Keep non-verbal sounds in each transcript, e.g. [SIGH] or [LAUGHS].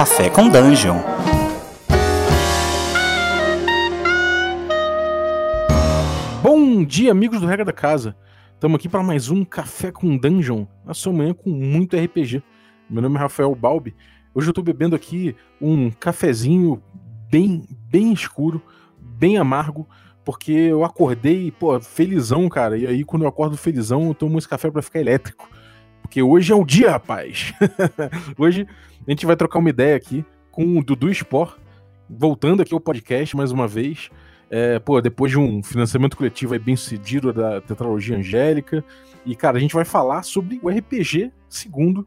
Café com Dungeon. Bom dia, amigos do Regra da Casa. Estamos aqui para mais um Café com Dungeon, na sua manhã com muito RPG. Meu nome é Rafael Balbi. Hoje eu estou bebendo aqui um cafezinho bem, bem escuro, bem amargo, porque eu acordei, pô, felizão, cara. E aí, quando eu acordo felizão, eu tomo esse café para ficar elétrico. Porque hoje é o dia, rapaz. [LAUGHS] hoje a gente vai trocar uma ideia aqui com o Dudu Sport, voltando aqui ao podcast mais uma vez. É, pô, depois de um financiamento coletivo bem sucedido da Tetralogia Angélica. E, cara, a gente vai falar sobre o RPG segundo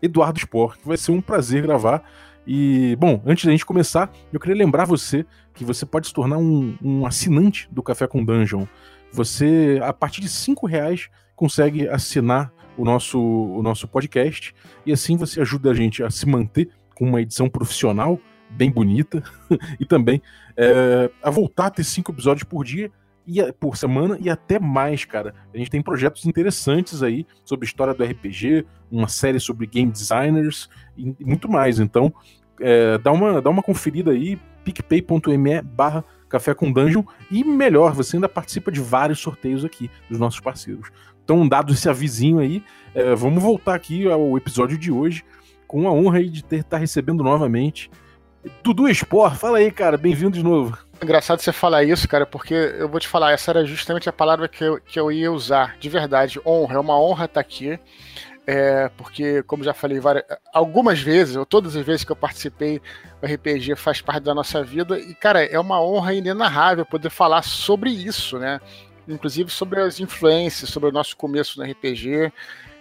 Eduardo Sport, que vai ser um prazer gravar. E, bom, antes da gente começar, eu queria lembrar você que você pode se tornar um, um assinante do Café com Dungeon. Você, a partir de cinco reais, consegue assinar o nosso, o nosso podcast e assim você ajuda a gente a se manter com uma edição profissional bem bonita [LAUGHS] e também é, a voltar a ter cinco episódios por dia e por semana e até mais, cara. A gente tem projetos interessantes aí sobre história do RPG, uma série sobre game designers e muito mais. Então, é, dá, uma, dá uma conferida aí, picpay.me barra café com dungeon e melhor, você ainda participa de vários sorteios aqui dos nossos parceiros. Então, dado esse avisinho aí, é, vamos voltar aqui ao episódio de hoje com a honra aí de ter estar tá recebendo novamente Dudu Sport. Fala aí, cara, bem-vindo de novo. Engraçado você falar isso, cara, porque eu vou te falar, essa era justamente a palavra que eu, que eu ia usar, de verdade, honra. É uma honra estar aqui. É, porque, como já falei várias, algumas vezes, ou todas as vezes que eu participei, o RPG faz parte da nossa vida, e, cara, é uma honra inenarrável poder falar sobre isso, né? Inclusive sobre as influências, sobre o nosso começo no RPG.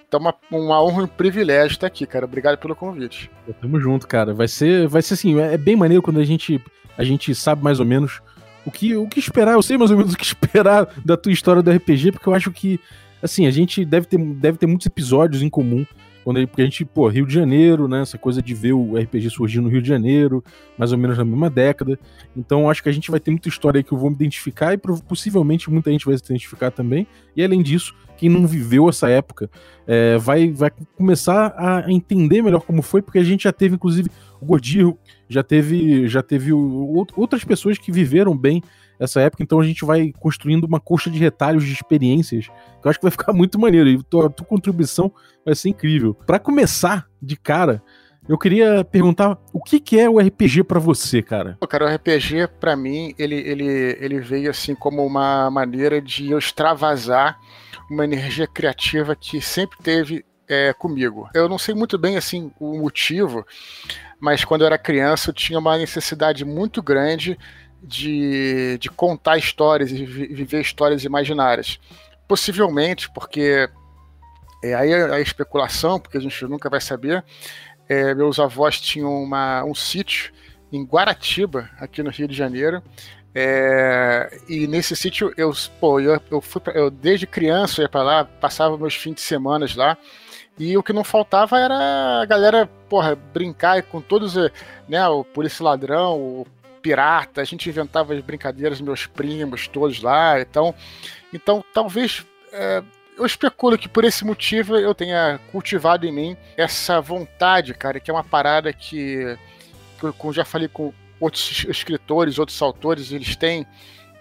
Então, uma, uma honra e um privilégio estar aqui, cara. Obrigado pelo convite. Tamo junto, cara. Vai ser, vai ser assim, é bem maneiro quando a gente, a gente sabe mais ou menos o que, o que esperar. Eu sei mais ou menos o que [LAUGHS] esperar da tua história do RPG, porque eu acho que, assim, a gente deve ter, deve ter muitos episódios em comum quando ele, porque a gente, pô, Rio de Janeiro, né? Essa coisa de ver o RPG surgir no Rio de Janeiro, mais ou menos na mesma década. Então acho que a gente vai ter muita história aí que eu vou me identificar e possivelmente muita gente vai se identificar também. E além disso, quem não viveu essa época é, vai, vai começar a entender melhor como foi, porque a gente já teve, inclusive, o Gordirro, já teve, já teve o, outras pessoas que viveram bem essa época, então a gente vai construindo uma coxa de retalhos de experiências, que eu acho que vai ficar [LAUGHS] muito maneiro, e tua, tua contribuição vai ser incrível. Para começar, de cara, eu queria perguntar o que, que é o RPG para você, cara? Pô, cara, o RPG para mim ele, ele, ele veio assim como uma maneira de eu extravasar uma energia criativa que sempre teve é, comigo. Eu não sei muito bem assim o motivo, mas quando eu era criança eu tinha uma necessidade muito grande de, de contar histórias e viver histórias imaginárias. Possivelmente, porque é, aí a especulação, porque a gente nunca vai saber. É, meus avós tinham uma, um sítio em Guaratiba, aqui no Rio de Janeiro. É, e nesse sítio eu, eu, eu fui pra, eu desde criança ia para lá, passava meus fins de semana lá. E o que não faltava era a galera, porra, brincar com todos, né, o polícia ladrão, o pirata, a gente inventava as brincadeiras, meus primos todos lá, então, então talvez é, eu especulo que por esse motivo eu tenha cultivado em mim essa vontade, cara, que é uma parada que, eu já falei com outros escritores, outros autores, eles têm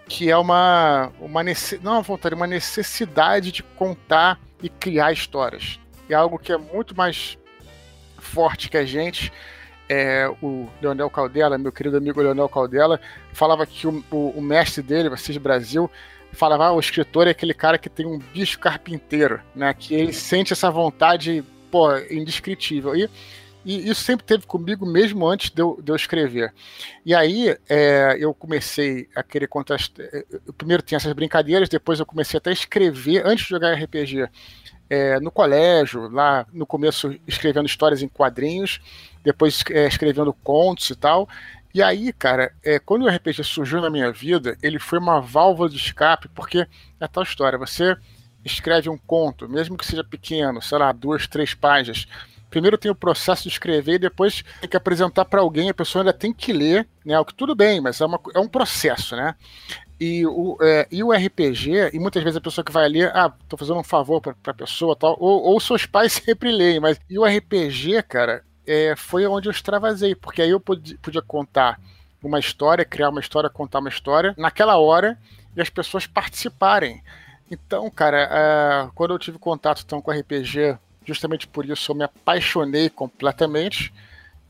que é uma, uma não uma vontade, uma necessidade de contar e criar histórias. É algo que é muito mais forte que a gente é, o Leonel Caldela, meu querido amigo Leonel Caldela, falava que o, o, o mestre dele, vocês Brasil, falava ah, o escritor é aquele cara que tem um bicho carpinteiro, né? Que ele sente essa vontade, pô, indescritível. E, e isso sempre teve comigo mesmo antes de eu, de eu escrever. E aí é, eu comecei a querer contar. É, eu primeiro tinha essas brincadeiras, depois eu comecei até a escrever antes de jogar RPG. É, no colégio, lá no começo escrevendo histórias em quadrinhos, depois é, escrevendo contos e tal. E aí, cara, é, quando o RPG surgiu na minha vida, ele foi uma válvula de escape, porque é tal história, você escreve um conto, mesmo que seja pequeno, sei lá, duas, três páginas. Primeiro tem o processo de escrever e depois tem que apresentar para alguém, a pessoa ainda tem que ler, né? O que tudo bem, mas é, uma, é um processo, né? E o, é, e o RPG, e muitas vezes a pessoa que vai ler, ah, tô fazendo um favor pra, pra pessoa tal, ou, ou seus pais [LAUGHS] sempre leem, mas e o RPG, cara, é, foi onde eu extravasei, porque aí eu podia, podia contar uma história, criar uma história, contar uma história naquela hora e as pessoas participarem. Então, cara, uh, quando eu tive contato então, com RPG, justamente por isso eu me apaixonei completamente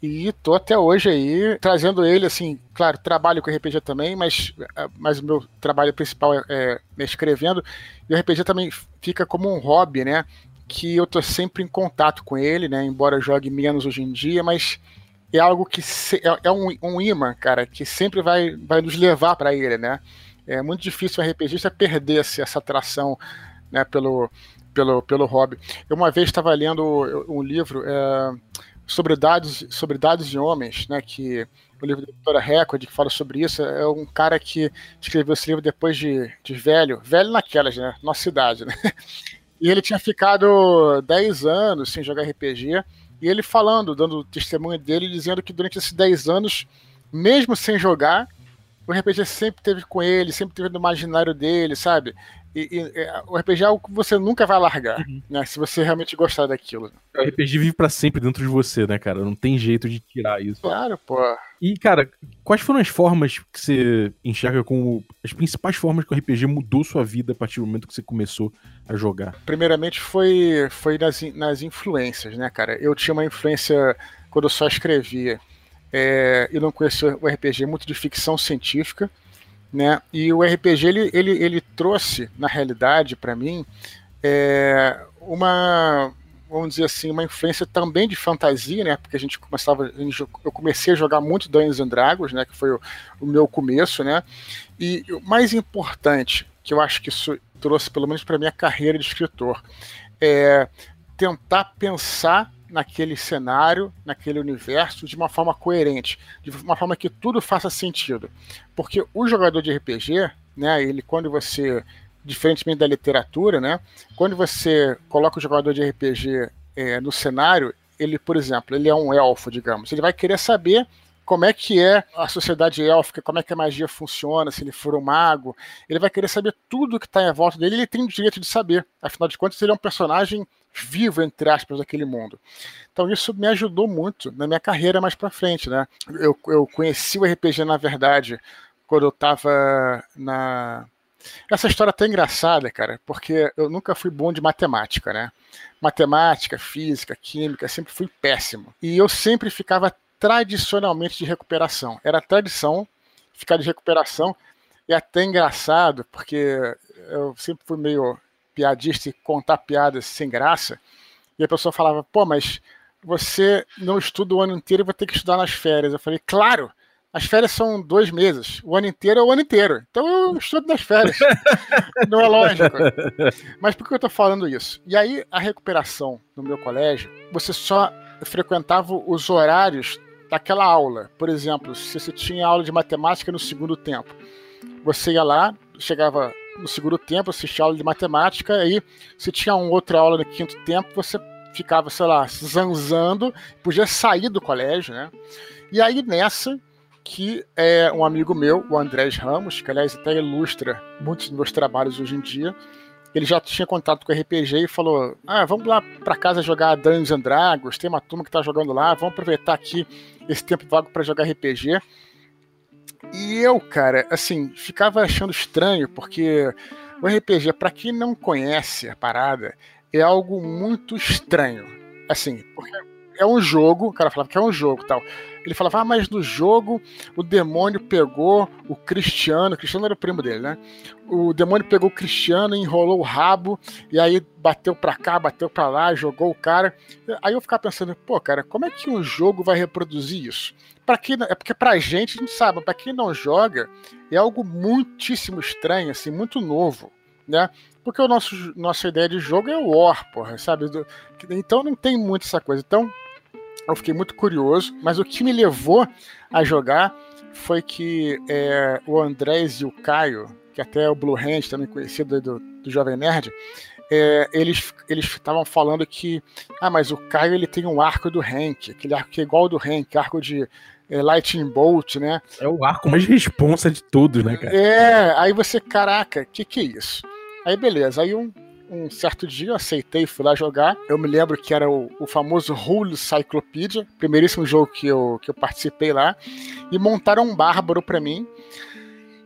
e tô até hoje aí trazendo ele, assim, claro, trabalho com RPG também, mas, uh, mas o meu trabalho principal é, é, escrevendo e o RPG também fica como um hobby, né? Que eu tô sempre em contato com ele, né? Embora jogue menos hoje em dia, mas é algo que se, é, é, um, um imã, cara, que sempre vai, vai nos levar para ele, né? É muito difícil o RPGista perder essa atração né, pelo, pelo, pelo hobby. Eu uma vez estava lendo um livro é, sobre, dados, sobre dados de homens, né, que o livro da editora Record, que fala sobre isso, é um cara que escreveu esse livro depois de, de velho, velho naquelas, né, nossa idade, né? E ele tinha ficado 10 anos sem jogar RPG, e ele falando, dando testemunho dele, dizendo que durante esses 10 anos, mesmo sem jogar, o RPG sempre teve com ele, sempre teve no imaginário dele, sabe? E, e, é, o RPG é algo que você nunca vai largar, uhum. né? Se você realmente gostar daquilo. O RPG vive para sempre dentro de você, né, cara? Não tem jeito de tirar isso. Claro, pô. E, cara, quais foram as formas que você enxerga como as principais formas que o RPG mudou sua vida a partir do momento que você começou a jogar? Primeiramente foi, foi nas, nas influências, né, cara? Eu tinha uma influência quando eu só escrevia. É, eu não conhecia o RPG muito de ficção científica, né? E o RPG ele, ele, ele trouxe na realidade para mim é, uma vamos dizer assim uma influência também de fantasia, né? Porque a gente começava, eu comecei a jogar muito Dungeons and Dragons, né? Que foi o, o meu começo, né? E o mais importante que eu acho que isso trouxe pelo menos para minha carreira de escritor é tentar pensar naquele cenário, naquele universo, de uma forma coerente, de uma forma que tudo faça sentido. Porque o jogador de RPG, né, ele quando você, diferentemente da literatura, né, quando você coloca o jogador de RPG é, no cenário, ele, por exemplo, ele é um elfo, digamos, ele vai querer saber como é que é a sociedade élfica, como é que a magia funciona, se ele for um mago. Ele vai querer saber tudo que está em volta dele, ele tem o direito de saber. Afinal de contas, ele é um personagem vivo, entre aspas, daquele mundo. Então isso me ajudou muito na minha carreira mais para frente, né? Eu, eu conheci o RPG, na verdade, quando eu estava na... Essa história é até engraçada, cara, porque eu nunca fui bom de matemática, né? Matemática, física, química, sempre fui péssimo. E eu sempre ficava tradicionalmente de recuperação. Era tradição ficar de recuperação. E até engraçado, porque eu sempre fui meio piadista e contar piadas sem graça. E a pessoa falava, pô, mas você não estuda o ano inteiro e vai ter que estudar nas férias. Eu falei, claro, as férias são dois meses. O ano inteiro é o ano inteiro. Então eu estudo nas férias. [LAUGHS] não é lógico. Mas por que eu estou falando isso? E aí, a recuperação no meu colégio, você só frequentava os horários daquela aula. Por exemplo, se você tinha aula de matemática no segundo tempo, você ia lá, chegava no segundo tempo, assistia aula de matemática, aí se tinha uma outra aula no quinto tempo, você ficava, sei lá, zanzando, podia sair do colégio, né? E aí nessa que é um amigo meu, o Andrés Ramos, que aliás até ilustra muitos dos meus trabalhos hoje em dia, ele já tinha contato com o RPG e falou: Ah, vamos lá para casa jogar Dungeons and Dragons, tem uma turma que tá jogando lá, vamos aproveitar aqui esse tempo vago para jogar RPG. E eu, cara, assim, ficava achando estranho, porque o RPG, para quem não conhece a parada, é algo muito estranho. Assim, porque é um jogo, o cara falava que é um jogo tal. Ele falava, ah, mas no jogo o demônio pegou o Cristiano, o Cristiano era o primo dele, né? O demônio pegou o Cristiano, enrolou o rabo, e aí bateu pra cá, bateu pra lá, jogou o cara. Aí eu ficava pensando, pô, cara, como é que um jogo vai reproduzir isso? Pra quem, é porque pra gente, a gente sabe, pra quem não joga, é algo muitíssimo estranho, assim, muito novo, né? Porque o nosso nossa ideia de jogo é War, porra, sabe? Então não tem muito essa coisa. Então, eu fiquei muito curioso, mas o que me levou a jogar foi que é, o Andrés e o Caio, que até é o Blue Hand, também conhecido do, do Jovem Nerd, é, eles estavam falando que, ah, mas o Caio ele tem um arco do Hank, aquele arco que é igual ao do Hank, arco de é, Lightning Bolt, né? É o arco mais responsa de todos, né, cara? É, aí você, caraca, que que é isso? Aí beleza, aí um, um certo dia eu aceitei, fui lá jogar. Eu me lembro que era o, o famoso Rule Cyclopedia, primeiríssimo jogo que eu, que eu participei lá, e montaram um bárbaro para mim.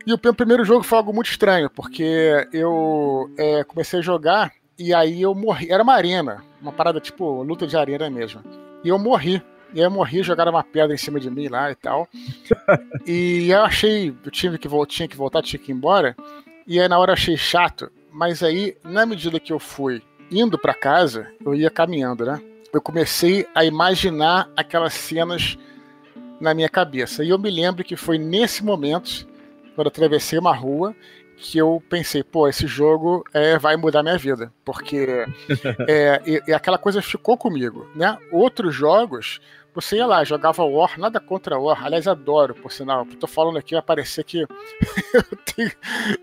E o meu primeiro jogo foi algo muito estranho, porque eu é, comecei a jogar e aí eu morri. Era uma arena, uma parada tipo luta de arena mesmo. E eu morri. E eu morri, jogaram uma pedra em cima de mim lá e tal. [LAUGHS] e eu achei, eu tive que, tinha que voltar, tinha que ir embora. E aí na hora eu achei chato. Mas aí, na medida que eu fui indo para casa, eu ia caminhando, né? Eu comecei a imaginar aquelas cenas na minha cabeça. E eu me lembro que foi nesse momento, quando eu atravessei uma rua, que eu pensei, pô, esse jogo é, vai mudar minha vida, porque [LAUGHS] é, e, e, aquela coisa ficou comigo, né? Outros jogos, você ia lá, jogava War, nada contra War, aliás, adoro, por sinal, tô falando aqui, vai parecer que, [LAUGHS] tenho,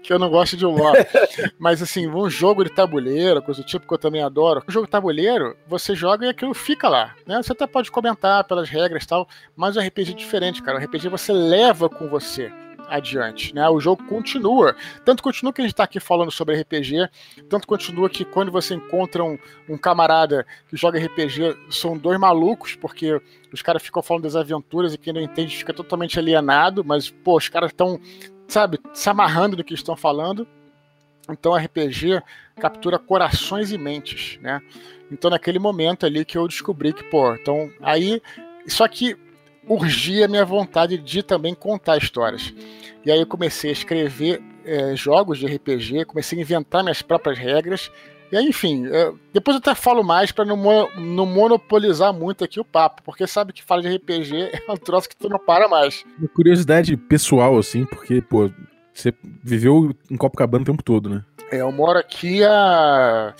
que eu não gosto de War, [LAUGHS] mas assim, um jogo de tabuleiro, coisa do tipo que eu também adoro, um jogo de tabuleiro, você joga e aquilo fica lá, né? Você até pode comentar pelas regras e tal, mas o RPG é diferente, cara, o RPG você leva com você, adiante, né? O jogo continua. Tanto continua que a gente está aqui falando sobre RPG, tanto continua que quando você encontra um, um, camarada que joga RPG, são dois malucos, porque os caras ficam falando das aventuras e quem não entende fica totalmente alienado, mas, pô, os caras estão, sabe, se amarrando no que estão falando. Então, RPG captura corações e mentes, né? Então, naquele momento ali que eu descobri que, pô, então aí. Só que urgia a minha vontade de também contar histórias. E aí eu comecei a escrever é, jogos de RPG, comecei a inventar minhas próprias regras. E aí, enfim, é, depois eu até falo mais para não, não monopolizar muito aqui o papo, porque sabe que fala de RPG [LAUGHS] é um troço que tu não para mais. Uma curiosidade pessoal, assim, porque, pô, você viveu em Copacabana o tempo todo, né? É, eu moro aqui há.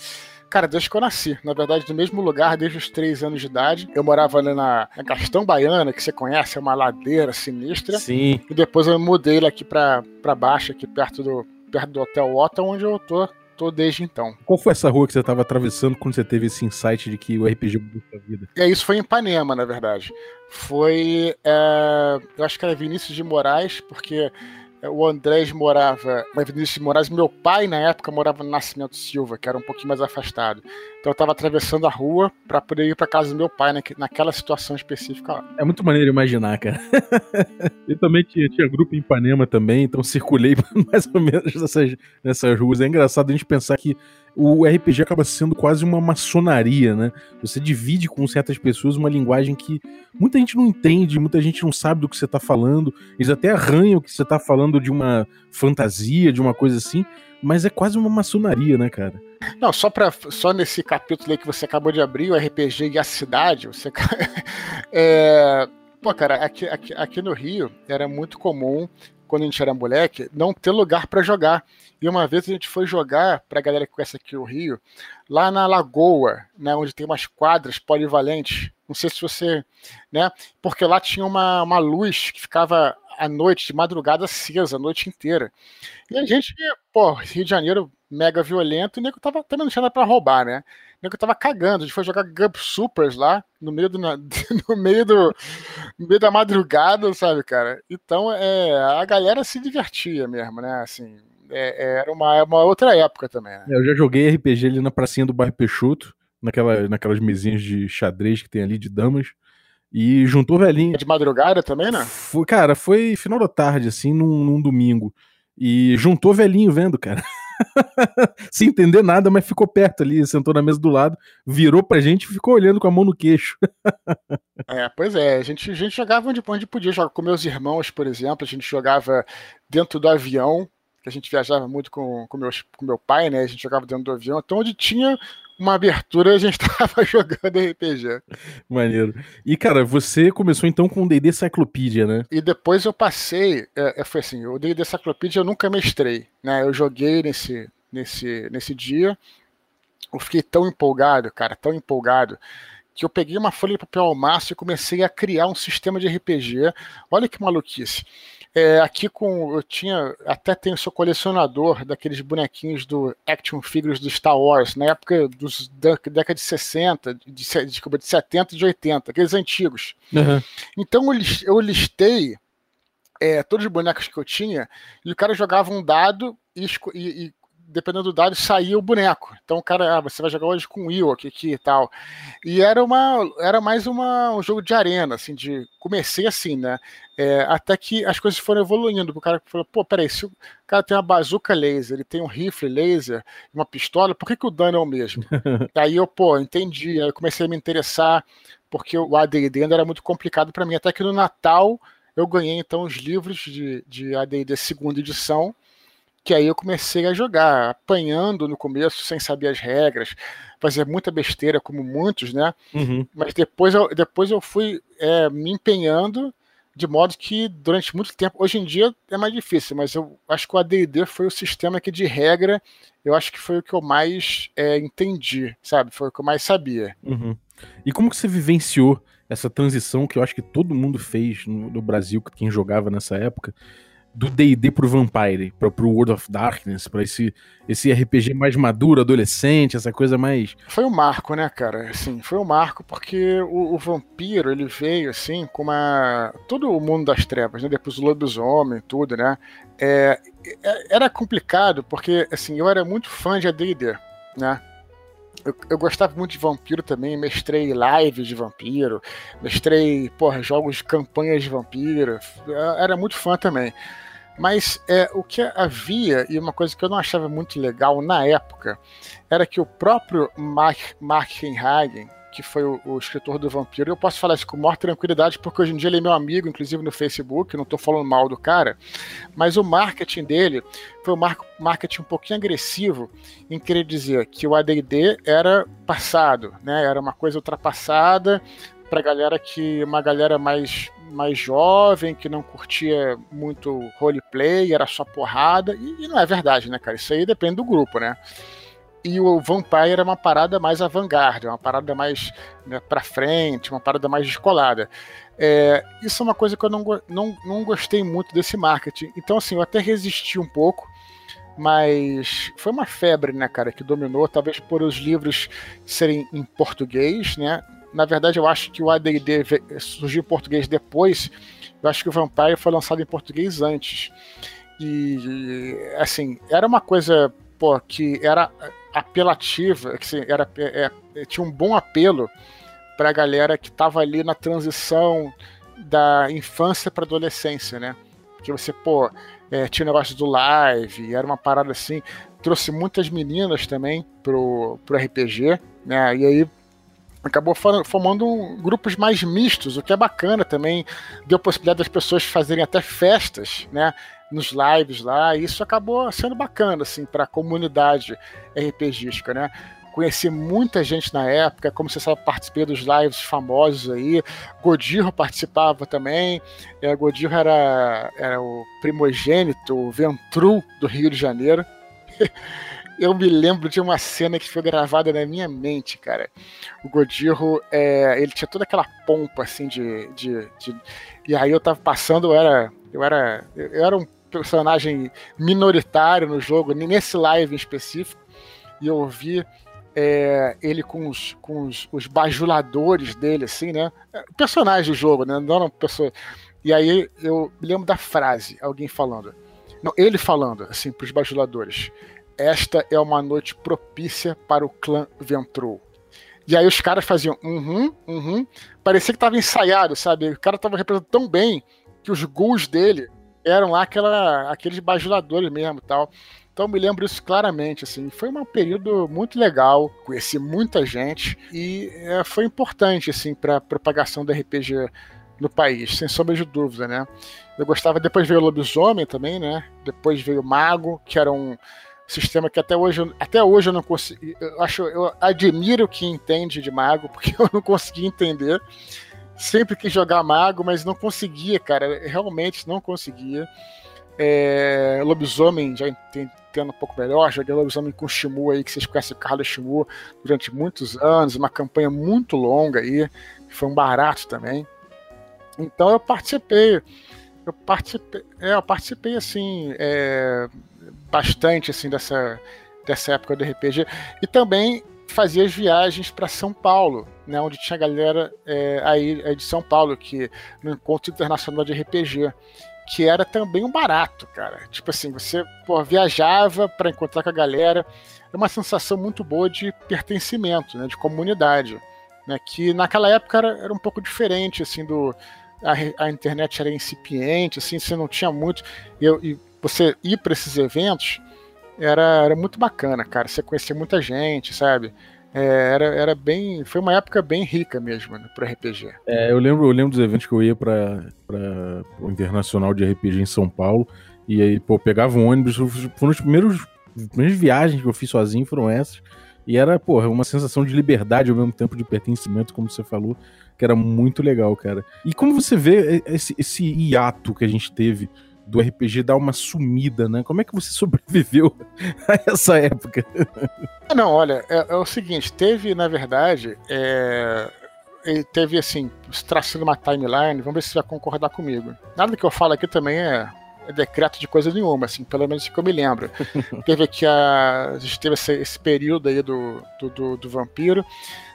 Cara, desde que eu nasci. Na verdade, no mesmo lugar, desde os três anos de idade. Eu morava ali na, na Gastão Baiana, que você conhece, é uma ladeira sinistra. Sim. E depois eu mudei aqui pra, pra baixo, aqui perto do, perto do Hotel Ota, onde eu tô tô desde então. Qual foi essa rua que você estava atravessando quando você teve esse insight de que o RPG mudou sua vida? É, isso foi em Ipanema, na verdade. Foi. É, eu acho que era Vinícius de Moraes, porque o Andrés morava na Vinícius de Moraes. Meu pai, na época, morava no Nascimento Silva, que era um pouquinho mais afastado. Então eu estava atravessando a rua para poder ir para casa do meu pai naquela situação específica lá. É muito maneiro imaginar, cara. [LAUGHS] eu também tinha, tinha grupo em Ipanema também, então circulei [LAUGHS] mais ou menos nessas, nessas ruas. É engraçado a gente pensar que o RPG acaba sendo quase uma maçonaria, né? Você divide com certas pessoas uma linguagem que muita gente não entende, muita gente não sabe do que você está falando, eles até arranham que você está falando de uma fantasia, de uma coisa assim, mas é quase uma maçonaria, né, cara? Não, só para só nesse capítulo aí que você acabou de abrir, o RPG e a cidade, você [LAUGHS] é... Pô, cara, aqui, aqui, aqui no Rio era muito comum quando a gente era moleque, não ter lugar para jogar. E uma vez a gente foi jogar, para a galera que conhece aqui o Rio, lá na Lagoa, né, onde tem umas quadras polivalentes. Não sei se você. Né, porque lá tinha uma, uma luz que ficava à noite, de madrugada acesa, a noite inteira. E a gente, pô, Rio de Janeiro mega violento, e o nego tava também não tinha nada roubar, né? O nego tava cagando, a gente foi jogar Gump Supers lá, no meio do, [LAUGHS] no meio do no meio da madrugada, sabe, cara? Então, é, a galera se divertia mesmo, né? Assim, é, é era uma, uma outra época também. Né? Eu já joguei RPG ali na pracinha do bairro Peixoto, naquela, naquelas mesinhas de xadrez que tem ali de damas. E juntou velhinho. De madrugada também, né? Foi, cara, foi final da tarde, assim, num, num domingo. E juntou velhinho vendo, cara. [LAUGHS] [LAUGHS] Sem entender nada, mas ficou perto ali, sentou na mesa do lado, virou pra gente e ficou olhando com a mão no queixo. [LAUGHS] é, pois é, a gente, a gente jogava onde, onde podia jogar com meus irmãos, por exemplo, a gente jogava dentro do avião, que a gente viajava muito com, com, meus, com meu pai, né? A gente jogava dentro do avião, então onde tinha uma abertura a gente [LAUGHS] tava jogando RPG. Maneiro. E, cara, você começou então com o D&D Cyclopedia, né? E depois eu passei, é, é foi assim, o D&D Cyclopedia eu nunca mestrei, né? Eu joguei nesse, nesse, nesse dia, eu fiquei tão empolgado, cara, tão empolgado, que eu peguei uma folha de papel ao maço e comecei a criar um sistema de RPG. Olha que maluquice. É, aqui com. Eu tinha. Até tenho seu colecionador daqueles bonequinhos do Action Figures do Star Wars, na época dos, da década de 60, de, desculpa, de 70 e de 80, aqueles antigos. Uhum. Então eu, listei é, todos os bonecos que eu tinha, e o cara jogava um dado e, e, e dependendo do dado, saía o boneco. Então o cara, ah, você vai jogar hoje com o Ewok aqui e tal. E era uma, era mais uma, um jogo de arena, assim, de comecei assim, né? É, até que as coisas foram evoluindo. O cara falou, pô, peraí, se o cara tem uma bazuca laser, ele tem um rifle laser, uma pistola, por que, que o dano é o mesmo? [LAUGHS] aí eu, pô, entendi. Aí eu comecei a me interessar, porque o AD&D ainda era muito complicado para mim. Até que no Natal eu ganhei, então, os livros de, de AD&D segunda edição, que aí eu comecei a jogar, apanhando no começo, sem saber as regras, fazia muita besteira, como muitos, né? Uhum. Mas depois eu, depois eu fui é, me empenhando de modo que durante muito tempo, hoje em dia é mais difícil, mas eu acho que o AD&D foi o sistema que de regra, eu acho que foi o que eu mais é, entendi, sabe? Foi o que eu mais sabia. Uhum. E como que você vivenciou essa transição que eu acho que todo mundo fez no, no Brasil, quem jogava nessa época, do D&D pro Vampire, para pro World of Darkness, para esse esse RPG mais maduro, adolescente, essa coisa mais Foi um marco, né, cara? Assim, foi um marco porque o, o vampiro, ele veio assim com uma todo o mundo das trevas, né, depois o lobisomem, tudo, né? É, é era complicado porque assim, eu era muito fã de AD&D, né? Eu, eu, gostava muito de vampiro também, mestrei lives de vampiro, mestrei, porra, jogos de campanhas de vampiro, era muito fã também. Mas é, o que havia, e uma coisa que eu não achava muito legal na época, era que o próprio Mark, Mark Henhagen, que foi o, o, escritor do Vampiro, eu posso falar isso com maior tranquilidade, porque hoje em dia ele é meu amigo, inclusive no Facebook, não estou falando mal do cara, mas o marketing dele foi um marketing um pouquinho agressivo em querer dizer que o AD&D era passado, né? era uma coisa ultrapassada para galera que uma galera mais mais jovem, que não curtia muito roleplay, era só porrada, e, e não é verdade, né, cara? Isso aí depende do grupo, né? e o Vampire era uma parada mais avant-garde, uma parada mais né, para frente, uma parada mais descolada. É, isso é uma coisa que eu não, não, não gostei muito desse marketing. Então, assim, eu até resisti um pouco, mas foi uma febre, né, cara, que dominou, talvez por os livros serem em português, né? Na verdade, eu acho que o AD&D surgiu em português depois. Eu acho que o Vampire foi lançado em português antes. E, assim, era uma coisa, pô, que era apelativa, que, assim, era, é, é, tinha um bom apelo para a galera que estava ali na transição da infância para adolescência, né? Que você, pô, é, tinha o negócio do live, era uma parada assim, trouxe muitas meninas também pro, pro RPG, né? E aí acabou formando grupos mais mistos, o que é bacana também, deu possibilidade das pessoas fazerem até festas, né, nos lives lá, e isso acabou sendo bacana, assim, para a comunidade RPGística, né. Conheci muita gente na época, como você sabe, participei dos lives famosos aí. Godirro participava também. É, Godirro era, era o primogênito, o Ventru do Rio de Janeiro. [LAUGHS] eu me lembro de uma cena que foi gravada na minha mente, cara. O Godirro, é, ele tinha toda aquela pompa, assim, de, de, de, E aí eu tava passando, eu era. Eu era. Eu era um personagem minoritário no jogo, nesse live em específico, e eu vi é, ele com, os, com os, os, bajuladores dele, assim, né? Personagem do jogo, né? Não era uma pessoa. E aí eu lembro da frase, alguém falando. Não, ele falando, assim, pros bajuladores. Esta é uma noite propícia para o clã Ventrou. E aí os caras faziam uhum, uhum. Parecia que tava ensaiado, sabe? O cara tava representando tão bem que os ghouls dele eram lá aquela, aqueles bajuladores mesmo tal. Então me lembro isso claramente, assim. Foi um período muito legal, conheci muita gente e é, foi importante, assim, para propagação do RPG no país, sem sombra de dúvida, né? Eu gostava, depois veio o Lobisomem também, né? Depois veio o Mago, que era um sistema que até hoje, até hoje eu não consigo. Eu acho, eu admiro quem entende de mago, [LAUGHS] porque eu não consegui entender. Sempre quis jogar mago, mas não conseguia, cara. Realmente não conseguia. É, lobisomem, já entendo um pouco melhor, joguei lobisomem com Shimu aí, que vocês conhecem o Carlos Shimu durante muitos anos, uma campanha muito longa aí, foi um barato também. Então eu participei, eu participei, é, eu participei assim, é, bastante assim dessa, dessa época do RPG. E também fazia as viagens para São Paulo, né, onde tinha galera é, aí é de São Paulo, que no Encontro Internacional de RPG. que era também um barato, cara. Tipo assim, você pô, viajava para encontrar com a galera, era uma sensação muito boa de pertencimento, né, de comunidade, né, que naquela época era, era um pouco diferente, assim, do a, a, internet era incipiente, assim, você não tinha muito, e, e você ir para esses eventos era, era muito bacana, cara, você conhecia muita gente, sabe? É, era, era bem. Foi uma época bem rica mesmo né, para RPG. É, eu lembro, eu lembro dos eventos que eu ia para o Internacional de RPG em São Paulo. E aí, pô, pegava um ônibus. Foram os primeiros, as primeiras viagens que eu fiz sozinho, foram essas. E era, porra, uma sensação de liberdade ao mesmo tempo de pertencimento, como você falou, que era muito legal, cara. E como você vê esse, esse hiato que a gente teve do RPG dar uma sumida, né? Como é que você [LAUGHS] sobreviveu a essa época? Ah, não, olha, é, é o seguinte, teve, na verdade, é, teve assim, traçando uma timeline, vamos ver se você vai concordar comigo. Nada que eu falo aqui também é, é decreto de coisa nenhuma, assim, pelo menos que eu me lembro. [LAUGHS] teve aqui a. A gente teve esse, esse período aí do, do, do, do vampiro.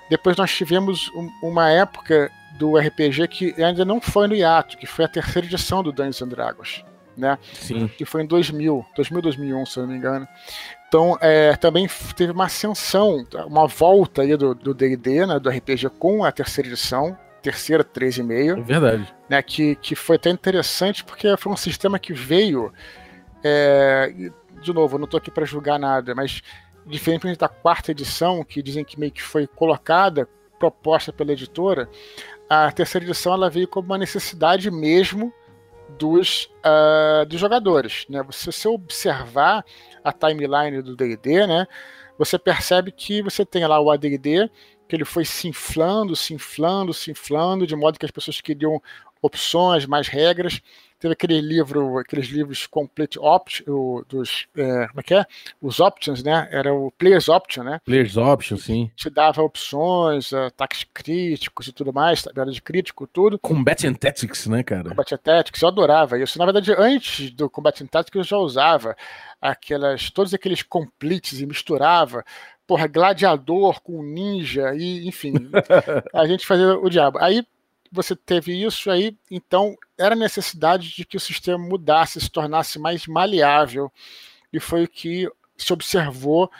Depois nós tivemos um, uma época do RPG que ainda não foi no hiato, que foi a terceira edição do Dungeons and Dragons né? Sim. Que foi em 2000, 2000, 2001, se eu não me engano. Então, é, também teve uma ascensão, uma volta aí do D&D, né, do RPG com a terceira edição, terceira 3,5. É verdade. Né, que, que foi até interessante porque foi um sistema que veio, é, de novo, eu não estou aqui para julgar nada, mas diferente da quarta edição, que dizem que meio que foi colocada, proposta pela editora, a terceira edição ela veio como uma necessidade mesmo dos, uh, dos jogadores. Né? Se você observar a timeline do D&D, né, você percebe que você tem lá o AD&D, que ele foi se inflando, se inflando, se inflando, de modo que as pessoas queriam opções, mais regras. Teve aquele livro, aqueles livros complete opt, o, dos, é, como é que é? Os options, né? Era o Players Option, né? Players Option, sim. Te dava opções, ataques críticos e tudo mais, tabela de crítico, tudo. Combat and Tactics, né, cara? Combat and Tactics, eu adorava isso. Na verdade, antes do Combat and Tactics eu já usava aquelas, todos aqueles completes e misturava porra, gladiador com ninja, e enfim, [LAUGHS] a gente fazia o diabo. Aí você teve isso aí, então era necessidade de que o sistema mudasse, se tornasse mais maleável, e foi o que se observou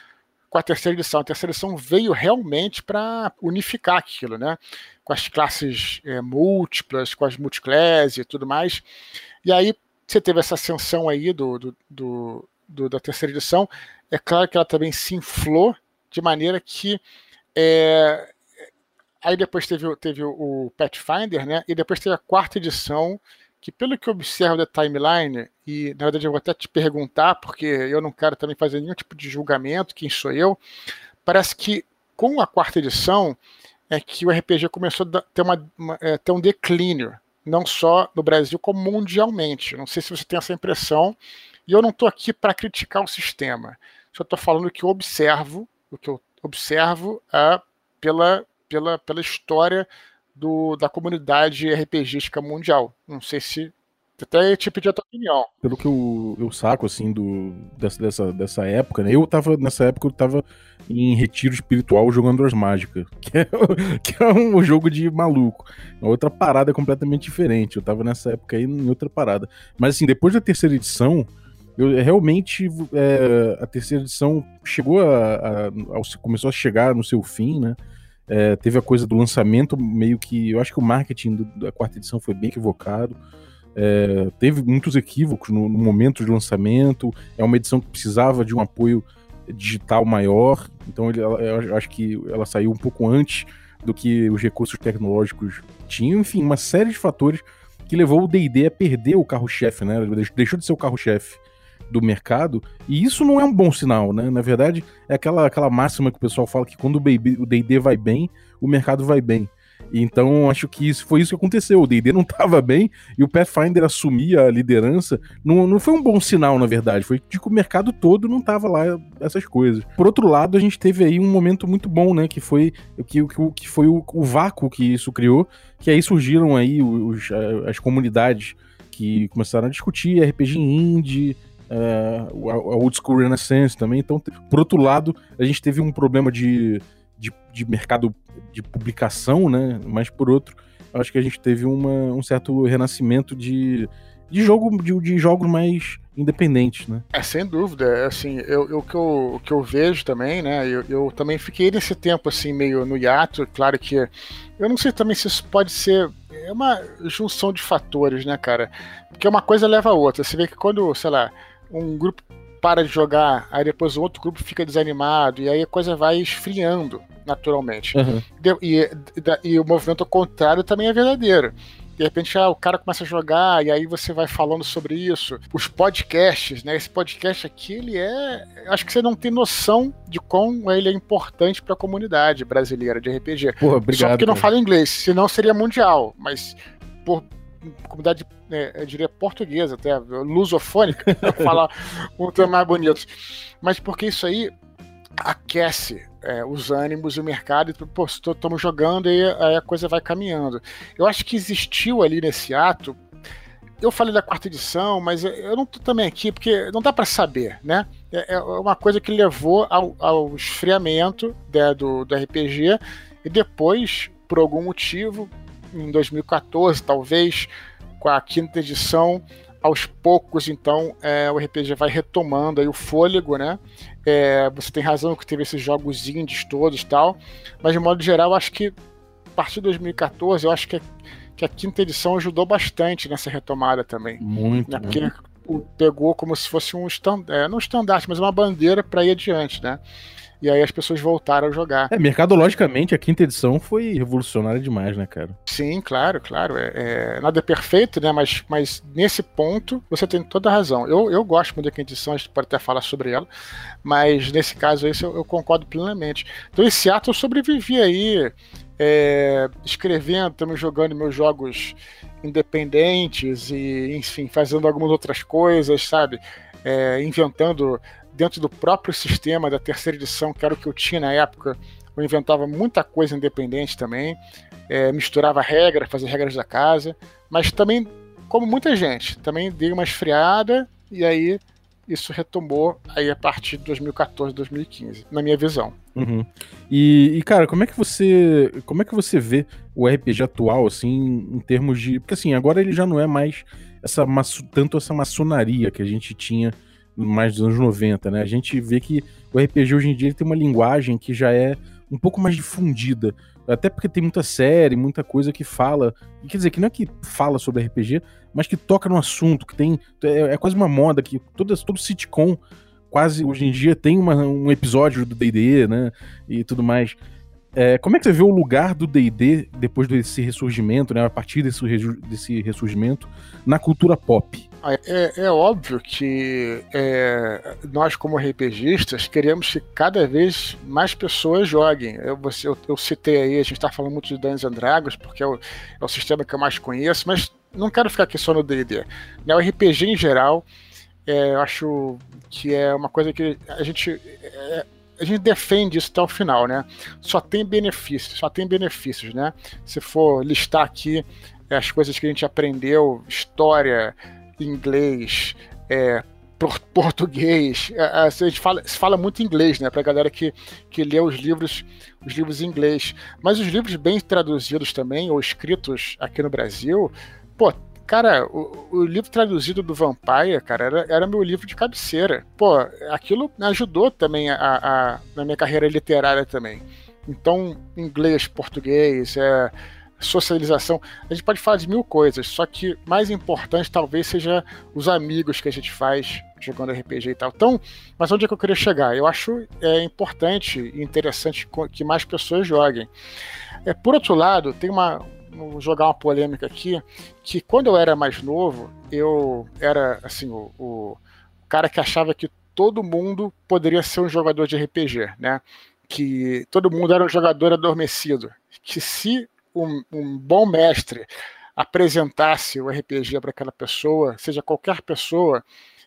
com a terceira edição. A terceira edição veio realmente para unificar aquilo, né? Com as classes é, múltiplas, com as multiclasses e tudo mais. E aí você teve essa ascensão aí do, do, do, do, da terceira edição. É claro que ela também se inflou de maneira que é, Aí depois teve, teve o Pathfinder, né? E depois teve a quarta edição, que pelo que eu observo da timeline, e na verdade eu vou até te perguntar, porque eu não quero também fazer nenhum tipo de julgamento, quem sou eu, parece que com a quarta edição é que o RPG começou a ter, uma, uma é, ter um declínio, não só no Brasil, como mundialmente. Não sei se você tem essa impressão, e eu não estou aqui para criticar o sistema. Só estou falando que eu observo, o que eu observo uh, pela pela, pela história do, da comunidade RPGística mundial. Não sei se até te pedir a tua opinião. Pelo que eu, eu saco, assim, do, dessa, dessa, dessa época, né? Eu tava, nessa época, eu tava em retiro espiritual jogando as mágicas, [LAUGHS] que é, que é um jogo de maluco. Uma outra parada completamente diferente. Eu tava nessa época aí em outra parada. Mas, assim, depois da terceira edição, eu realmente. É, a terceira edição chegou a, a, a, começou a chegar no seu fim, né? É, teve a coisa do lançamento, meio que. Eu acho que o marketing do, da quarta edição foi bem equivocado. É, teve muitos equívocos no, no, momento de lançamento. É uma edição que precisava de um apoio digital maior. Então ele, eu acho que ela saiu um pouco antes do que os recursos tecnológicos tinham. Enfim, uma série de fatores que levou o D&D a perder o carro-chefe, né? Deixou de ser o carro-chefe do mercado, e isso não é um bom sinal, né? Na verdade, é aquela, aquela máxima que o pessoal fala que quando o D&D vai bem, o mercado vai bem. Então, acho que isso foi isso que aconteceu. O D&D não [LAUGHS] estava bem e o Pathfinder assumia a liderança. Não, não foi um bom sinal, na verdade. Foi de que o mercado todo não estava lá essas coisas. Por outro lado, a gente teve aí um momento muito bom, né? Que foi, que, que, que foi o, o vácuo que isso criou. Que aí surgiram aí os, as comunidades que começaram a discutir RPG indie, uh, a Old School Renaissance também. Então, por outro lado, a gente teve um problema de, de, de mercado de publicação, né? Mas por outro, acho que a gente teve uma, um certo renascimento de, de jogo de, de jogos mais independentes, né? É, sem dúvida. É, assim, eu, eu, o, que eu, o que eu vejo também, né? Eu, eu também fiquei nesse tempo, assim, meio no hiato. Claro que eu não sei também se isso pode ser. É uma junção de fatores, né, cara? Porque uma coisa leva a outra. Você vê que quando, sei lá, um grupo para de jogar, aí depois o outro grupo fica desanimado, e aí a coisa vai esfriando naturalmente. Uhum. E, e, e, o movimento contrário também é verdadeiro. De repente, ah, o cara começa a jogar e aí você vai falando sobre isso. Os podcasts, né? Esse podcast aqui, ele é. Acho que você não tem noção de como ele é importante para a comunidade brasileira de RPG. Porra, obrigado. Só porque não fala inglês, senão seria mundial. Mas por comunidade, é, eu diria portuguesa, até lusofônica, [LAUGHS] para falar um termo mais bonito. Mas porque isso aí aquece é, os ânimos e o mercado, e pô, estamos jogando e aí a coisa vai caminhando. Eu acho que existiu ali nesse ato. Eu falei da quarta edição, mas eu não tô também aqui porque não dá para saber, né? É, é uma coisa que levou ao, ao esfriamento né, do, do RPG e depois, por algum motivo, em 2014, talvez, com a quinta edição, aos poucos, então, é, o RPG vai retomando aí o fôlego, né? É, você tem razão que teve esses jogos indies todos tal, mas de modo geral, acho que a partir de 2014, eu acho que, que a quinta edição ajudou bastante nessa retomada também. Muito. Né? Porque pegou como se fosse um stand, é, não estandarte, mas uma bandeira para ir adiante, né? E aí as pessoas voltaram a jogar. É, mercadologicamente, a quinta edição foi revolucionária demais, né, cara? Sim, claro, claro. É, é, nada é perfeito, né? Mas, mas nesse ponto você tem toda a razão. Eu, eu gosto muito da quinta edição, a gente pode até falar sobre ela, mas nesse caso aí eu, eu concordo plenamente. Então esse ato eu sobrevivi aí, é, escrevendo, também jogando meus jogos independentes e, enfim, fazendo algumas outras coisas, sabe? É, inventando dentro do próprio sistema da terceira edição, que era o que eu tinha na época, eu inventava muita coisa independente também, é, misturava regras, fazia regras da casa, mas também, como muita gente, também dei uma esfriada e aí isso retomou aí a partir de 2014, 2015, na minha visão. Uhum. E, e, cara, como é que você como é que você vê o RPG atual assim em termos de porque assim agora ele já não é mais essa tanto essa maçonaria que a gente tinha mais dos anos 90, né? A gente vê que o RPG hoje em dia tem uma linguagem que já é um pouco mais difundida. Até porque tem muita série, muita coisa que fala. Quer dizer, que não é que fala sobre RPG, mas que toca no assunto, que tem. É, é quase uma moda que todo, todo sitcom quase hoje em dia tem uma, um episódio do DD, né? E tudo mais. É, como é que você vê o lugar do D&D depois desse ressurgimento, né, a partir desse, desse ressurgimento, na cultura pop? Ah, é, é óbvio que é, nós, como RPGistas, queremos que cada vez mais pessoas joguem. Eu, você, eu, eu citei aí, a gente está falando muito de Dungeons and Dragons, porque é o, é o sistema que eu mais conheço, mas não quero ficar aqui só no D&D. Né, o RPG em geral, é, eu acho que é uma coisa que a gente... A gente defende isso até o final, né? Só tem benefícios, só tem benefícios, né? Se for listar aqui é, as coisas que a gente aprendeu, história, inglês, é, [LAUGHS] português, é, é, a gente fala, se fala muito inglês, né? Pra galera que, que lê os livros, os livros em inglês. Mas os livros bem traduzidos também, ou escritos aqui no Brasil, pô, Cara, o, o, livro traduzido do Vampire, cara, era, era, meu livro de cabeceira. Pô, aquilo me ajudou também a, a, na minha carreira literária também. Então, inglês, português, é, socialização, a gente pode falar de mil coisas, só que mais importante talvez seja os amigos que a gente faz jogando RPG e tal. Então, mas onde é que eu queria chegar? Eu acho é importante e interessante que mais pessoas joguem. É, por outro lado, tem uma, vou jogar uma polêmica aqui, que quando eu era mais novo, eu era assim, o, o cara que achava que todo mundo poderia ser um jogador de RPG, né? Que todo mundo era um jogador adormecido. Que se um, um bom mestre apresentasse o RPG para aquela pessoa, seja qualquer pessoa,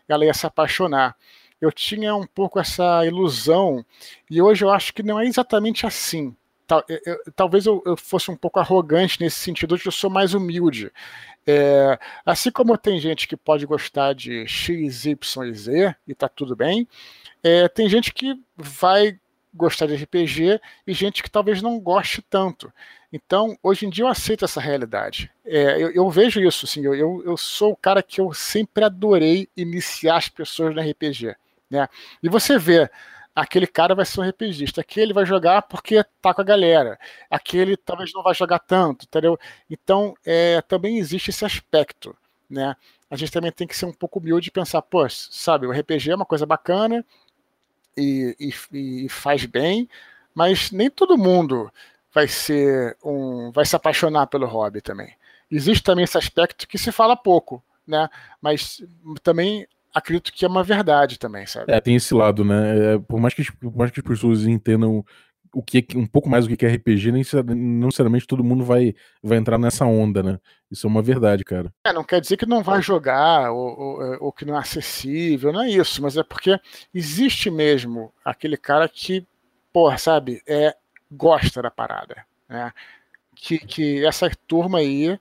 ela ia se apaixonar. Eu tinha um pouco essa ilusão, e hoje eu acho que não é exatamente assim tal, eu, talvez eu, eu, fosse um pouco arrogante nesse sentido, hoje eu sou mais humilde. É, assim como tem gente que pode gostar de X, Y e Z, e tá tudo bem, é, tem gente que vai gostar de RPG e gente que talvez não goste tanto. Então, hoje em dia eu aceito essa realidade. É, eu, eu, vejo isso, assim, eu, eu, sou o cara que eu sempre adorei iniciar as pessoas no RPG. Né? E você vê, aquele cara vai ser um RPGista, aquele vai jogar porque tá com a galera, aquele talvez não vai jogar tanto, entendeu? Então, é, também existe esse aspecto, né? A gente também tem que ser um pouco humilde e pensar, pô, sabe, o RPG é uma coisa bacana, e, e, e faz bem, mas nem todo mundo vai ser um, vai se apaixonar pelo hobby também. Existe também esse aspecto que se fala pouco, né? Mas também acredito que é uma verdade também, sabe? É, tem esse lado, né? É, por, mais que, por mais que as pessoas entendam o que um pouco mais do que é RPG, nem não necessariamente todo mundo vai, vai entrar nessa onda, né? Isso é uma verdade, cara. É, não quer dizer que não vai jogar ou, ou, é, ou, que não é acessível, não é isso, mas é porque existe mesmo aquele cara que, porra, sabe, é, gosta da parada, né? Que, que essa turma aí,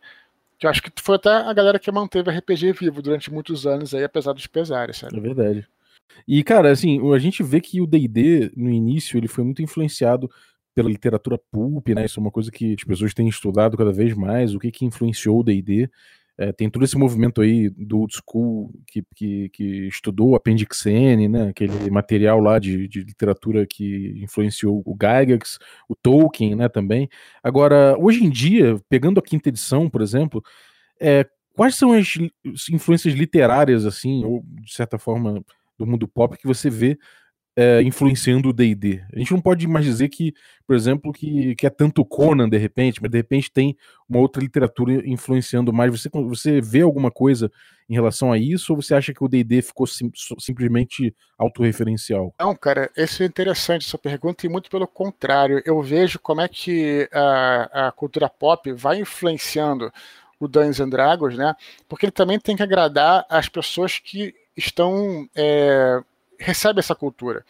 que eu acho que foi até a galera que manteve a RPG vivo durante muitos anos aí, apesar dos pesares, sabe? É verdade. E, cara, assim, a gente vê que o D&D, no início, ele foi muito influenciado pela literatura pulp, né? Isso é uma coisa que as pessoas têm estudado cada vez mais, o que que influenciou o D&D. É, tem todo esse movimento aí do old school que, que, que estudou o Appendix N, né? Aquele material lá de, de literatura que influenciou o Gygax, o Tolkien, né? Também. Agora, hoje em dia, pegando a quinta edição, por exemplo, é, quais são as influências literárias, assim, ou de certa forma do mundo pop que você vê é, influenciando o D&D. A gente não pode mais dizer que, por exemplo, que, que é tanto Conan de repente, mas de repente tem uma outra literatura influenciando mais. Você, você vê alguma coisa em relação a isso ou você acha que o D&D ficou sim, simplesmente autorreferencial? Não, cara, isso é interessante essa pergunta e muito pelo contrário. Eu vejo como é que a, a cultura pop vai influenciando o Dungeons and Dragons, né? Porque ele também tem que agradar as pessoas que estão é, recebe essa cultura.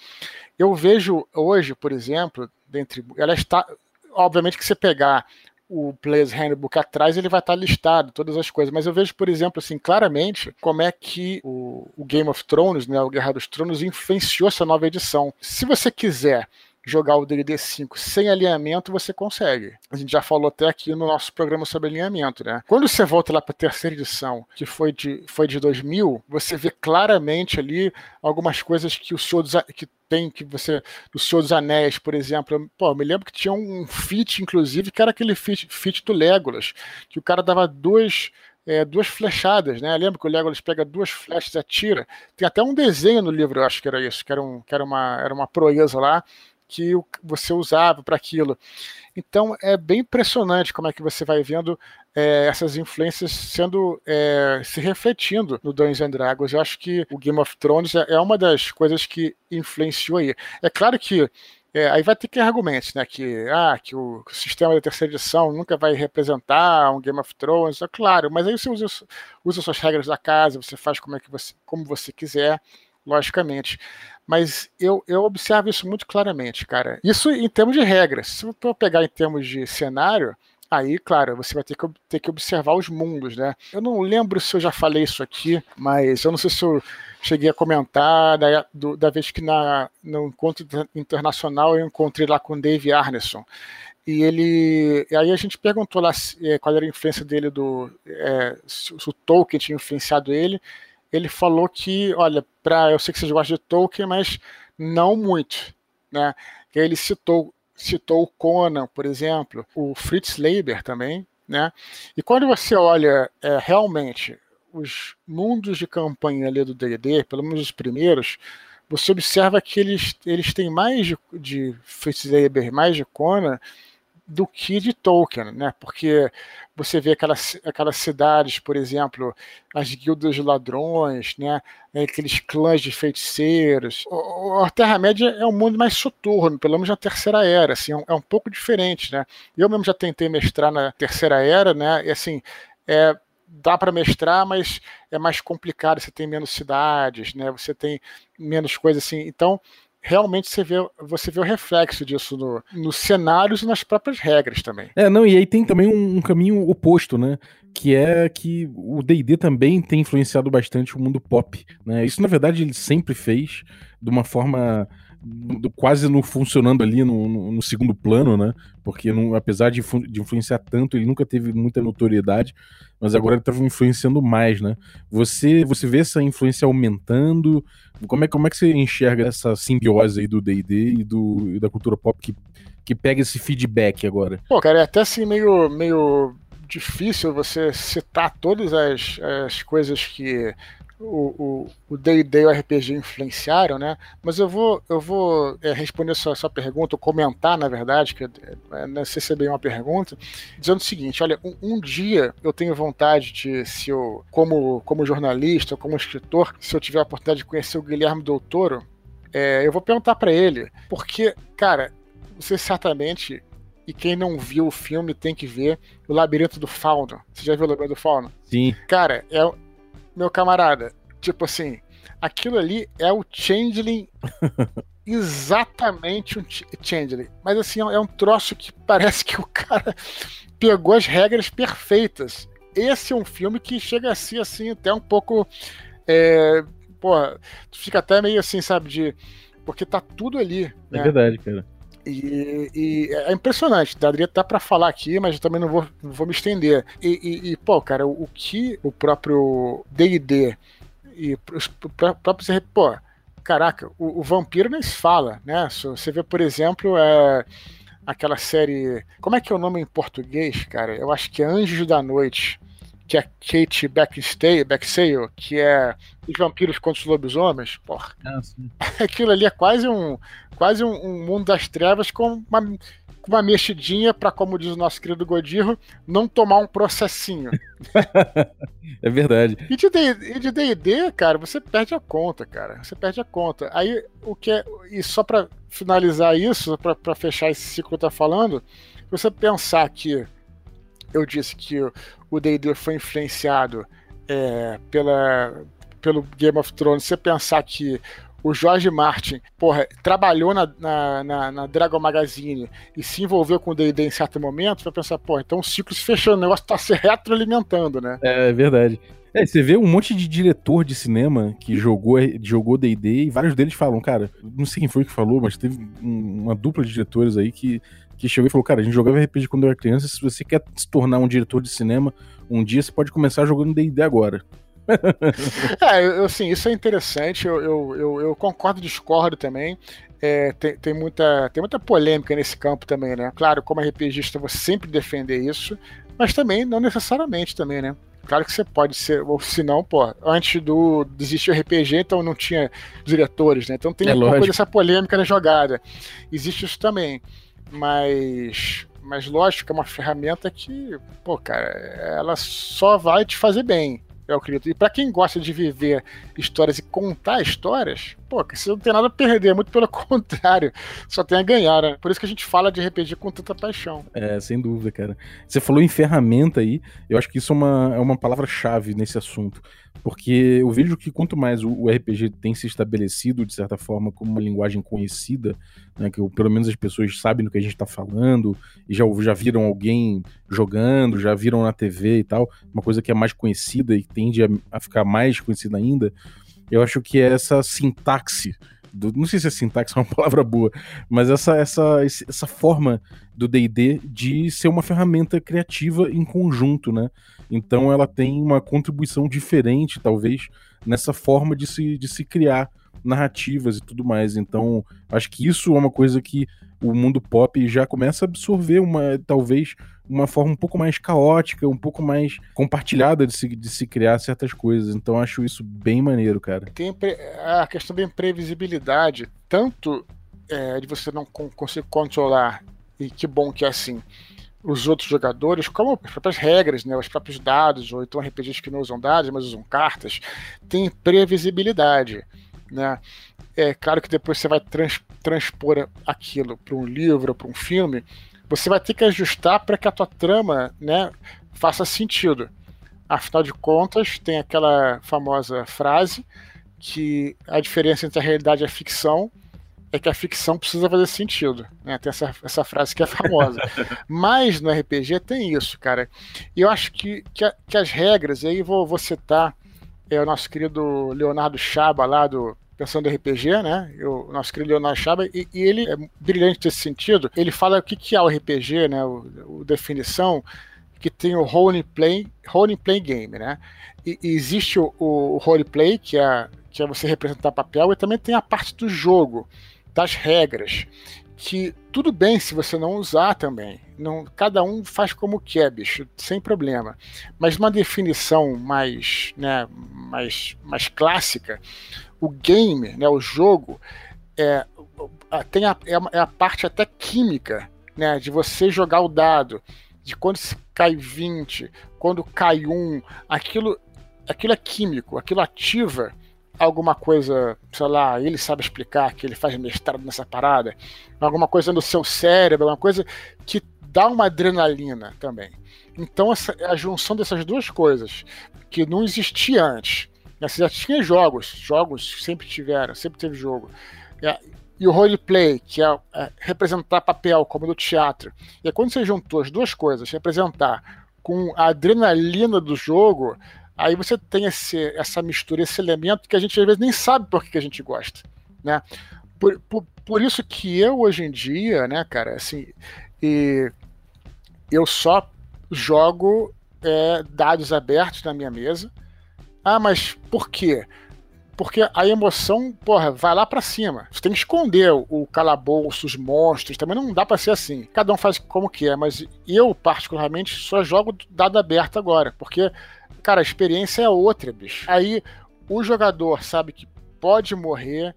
Eu vejo hoje, por exemplo, dentre ela está, obviamente que você pegar o Players Handbook atrás, ele vai estar listado, todas as coisas. Mas eu vejo, por exemplo, assim, claramente como é que o, o Game of Thrones, né, o Guerra dos Tronos, influenciou essa nova edição. Se você quiser jogar o DD 5 sem alinhamento, você consegue. A gente já falou até aqui no nosso programa sobre alinhamento, né? Quando você volta lá para a terceira edição, que foi de, foi de 2000, você vê claramente ali algumas coisas que o Senhor dos, que tem que você do Senhor dos Anéis, por exemplo. Pô, eu me lembro que tinha um feat, inclusive, que era aquele feat, feat do Legolas, que o cara dava duas é, duas flechadas, né? Lembra que o Legolas pega duas flechas e atira? Tem até um desenho no livro, eu acho que era isso, que era, um, que era, uma, era uma proeza lá, que você usava para aquilo. Então é bem impressionante como é que você vai vendo é, essas influências sendo é, se refletindo no Dungeons and Dragons. Eu acho que o Game of Thrones é, é uma das coisas que influenciou aí. É claro que é, aí vai ter que argumentos, né? Que, ah, que o, sistema da terceira edição nunca vai representar um Game of Thrones, é claro, mas aí você usa, usa suas regras da casa, você faz como, é que você, como você quiser, logicamente. Mas eu, eu observo isso muito claramente, cara. Isso em termos de regras. Se eu pegar em termos de cenário, aí, claro, você vai ter que, ter que observar os mundos, né? Eu não lembro se eu já falei isso aqui, mas eu não sei se eu cheguei a comentar da, do, da vez que na, no encontro internacional eu encontrei lá com o Dave Arneson. E ele. Aí a gente perguntou lá é, qual era a influência dele do. É, se o Tolkien tinha influenciado ele ele falou que, olha, para eu sei que vocês gostam de Tolkien, mas não muito, né? Ele citou citou o Conan, por exemplo, o Fritz Leiber também, né? E quando você olha é, realmente os mundos de campanha ali do D&D, pelo menos os primeiros, você observa que eles, eles têm mais de, de Fritz Leiber, mais de Conan, do que de Tolkien, né? Porque você vê aquelas, aquelas cidades, por exemplo, as guildas de ladrões, né? Aqueles clãs de feiticeiros. a Terra-média é um mundo mais soturno, pelo menos na Terceira Era, assim, é um, é um pouco diferente, né? Eu mesmo já tentei mestrar na Terceira Era, né? E assim, é, dá para mestrar, mas é mais complicado. Você tem menos cidades, né? Você tem menos coisas assim. Então, realmente você vê, você vê o reflexo disso no, nos cenários e nas próprias regras também. É, não, e aí tem também um, um caminho oposto, né? Que é que o DD também tem influenciado bastante o mundo pop. Né? Isso, na verdade, ele sempre fez de uma forma quase não funcionando ali no, no, no segundo plano, né? Porque não, apesar de, de, influenciar tanto, ele nunca teve muita notoriedade, mas agora ele estava influenciando mais, né? Você, você vê essa influência aumentando? Como é, como é que você enxerga essa simbiose aí do D&D e, e da cultura pop que, que pega esse feedback agora? Pô, cara, é até assim meio, meio difícil você citar todas as, as coisas que o D&D e o RPG influenciaram, né? Mas eu vou, eu vou é, responder sua, sua pergunta, ou comentar, na verdade, que é, não sei se é bem uma pergunta, dizendo o seguinte, olha, um, um, dia eu tenho vontade de, se eu, como, como jornalista, como escritor, se eu tiver a oportunidade de conhecer o Guilherme Del Toro, é, eu vou perguntar para ele, porque, cara, você certamente e quem não viu o filme tem que ver O Labirinto do Fauno. Você já viu o Labirinto do Fauno? Sim. Cara, é, meu camarada, tipo assim, aquilo ali é o Changeling. [LAUGHS] exatamente um Changeling. Mas assim, é um troço que parece que o cara pegou as regras perfeitas. Esse é um filme que chega a ser assim, até um pouco. É, porra, tu fica até meio assim, sabe, de. Porque tá tudo ali. É né? verdade, cara. E, e, é impressionante, daria até para falar aqui, mas eu também não vou, não vou me estender. E, e, e, pô, cara, o, o que o próprio DD e os próprios. Pô, caraca, o, o, vampiro nem se fala, né? Você vê, por exemplo, é, aquela série. Como é que é o nome em português, cara? Eu acho que é Anjos da Noite que é Kate Beckinsale, Beckinsale que é Os Vampiros contra os Lobisomens, porra. Ah, [LAUGHS] Aquilo ali é quase um quase um, um mundo das trevas com uma, com uma mexidinha para, como diz o nosso querido Godirro, não tomar um processinho. [LAUGHS] é verdade. E de D&D, cara, você perde a conta, cara. Você perde a conta. Aí, o que é... E só para finalizar isso, para fechar esse ciclo que eu tô falando, você pensar que eu disse que o D&D foi influenciado é, pela, pelo Game of Thrones, você pensar que o George Martin, porra, trabalhou na, na, na, na Dragon Magazine e se envolveu com o D&D em certo momento, vai pensar, pô, então o ciclo se fechou, o negócio tá se retroalimentando, né? É, é verdade. É, você vê um monte de diretor de cinema que jogou jogou D&D e vários deles falam, cara, não sei quem foi que falou, mas teve uma dupla de diretores aí que que chegou e falou: Cara, a gente jogava RPG quando eu era criança. Se você quer se tornar um diretor de cinema, um dia você pode começar jogando DD agora. [LAUGHS] é, eu, assim, isso é interessante. Eu, eu, eu, eu concordo e discordo também. É, tem, tem, muita, tem muita polêmica nesse campo também, né? Claro, como RPGista, você sempre defender isso, mas também não necessariamente também, né? Claro que você pode ser, ou se não, pô, antes do desistir o RPG, então não tinha diretores, né? Então tem é um pouco dessa polêmica na jogada. Existe isso também. Mas, mas lógico que é uma ferramenta que, pô, cara, ela só vai te fazer bem, eu acredito. E para quem gosta de viver histórias e contar histórias, pô, você não tem nada a perder, muito pelo [LAUGHS] contrário, só tem a ganhar, né? Por isso que a gente fala de RPG com tanta paixão. É, sem dúvida, cara. Você falou em ferramenta aí, eu acho que isso é uma, é uma palavra-chave nesse assunto. Porque eu vejo que quanto mais o, RPG tem se estabelecido, de certa forma, como uma linguagem conhecida, né, que pelo menos as pessoas sabem do que a gente está falando, e já, já viram alguém jogando, já viram na TV e tal, uma coisa que é mais conhecida e tende a, a ficar mais conhecida ainda, eu acho que é essa sintaxe do, não sei se a sintaxe [LAUGHS] é uma palavra boa, mas essa, essa, essa forma do D&D de ser uma ferramenta criativa em conjunto, né? Então ela tem uma contribuição diferente, talvez, nessa forma de se, de se criar narrativas e tudo mais. Então, acho que isso é uma coisa que o mundo pop já começa a absorver uma, talvez, uma forma um pouco mais caótica, um pouco mais compartilhada de se, de se criar certas coisas. Então acho isso bem maneiro, cara. Tem a questão da imprevisibilidade, tanto é, de você não conseguir controlar, e que bom que é assim, os outros jogadores, como as próprias regras, né, os próprios dados, ou então RPGs que não usam dados, mas usam cartas, tem previsibilidade. Né? É claro que depois você vai trans, transpor aquilo para um livro, para um filme, você vai ter que ajustar para que a tua trama né, faça sentido. Afinal de contas, tem aquela famosa frase que a diferença entre a realidade e a ficção é que a ficção precisa fazer sentido. Né? Tem essa, essa frase que é famosa. [LAUGHS] Mas no RPG tem isso, cara. E eu acho que, que, que as regras, e aí vou, vou citar é, o nosso querido Leonardo Chaba lá do pensando em RPG, né? O nosso querido Leonardo Chaba, e, e, ele é brilhante nesse sentido. Ele fala o que, que é o RPG, né? O, o definição que tem o role play, role play game, né? E, e existe o, o roleplay, que é, que é você representar papel, e também tem a parte do jogo, das regras que tudo bem se você não usar também. Não, cada um faz como quer, bicho, sem problema. Mas uma definição mais, né, mais, mais clássica, o game, né, o jogo, é, tem a, é, é a parte até química, né, de você jogar o dado, de quando cai 20, quando cai 1, aquilo, aquilo é químico, aquilo ativa alguma coisa, sei lá, ele sabe explicar que ele faz mestrado nessa parada, alguma coisa no seu cérebro, alguma coisa que dá uma adrenalina também. Então essa, a junção dessas duas coisas que não existia antes, né? você já tinha jogos, jogos sempre tiveram, sempre teve jogo. E o roleplay, que é, é representar papel, como no teatro. E quando você juntou as duas coisas, representar com a adrenalina do jogo, Aí você tem esse, essa mistura, esse elemento que a gente às vezes nem sabe por que, a gente gosta, né? Por, por, por, isso que eu hoje em dia, né, cara, assim, e eu só jogo é, dados abertos na minha mesa. Ah, mas por quê? Porque a emoção, porra, vai lá para cima. Você tem que esconder o calabouço, os monstros, também não dá para ser assim. Cada um faz como quer, mas eu, particularmente, só jogo dado aberto agora, porque Cara, a experiência é outra, bicho. Aí o jogador sabe que pode morrer,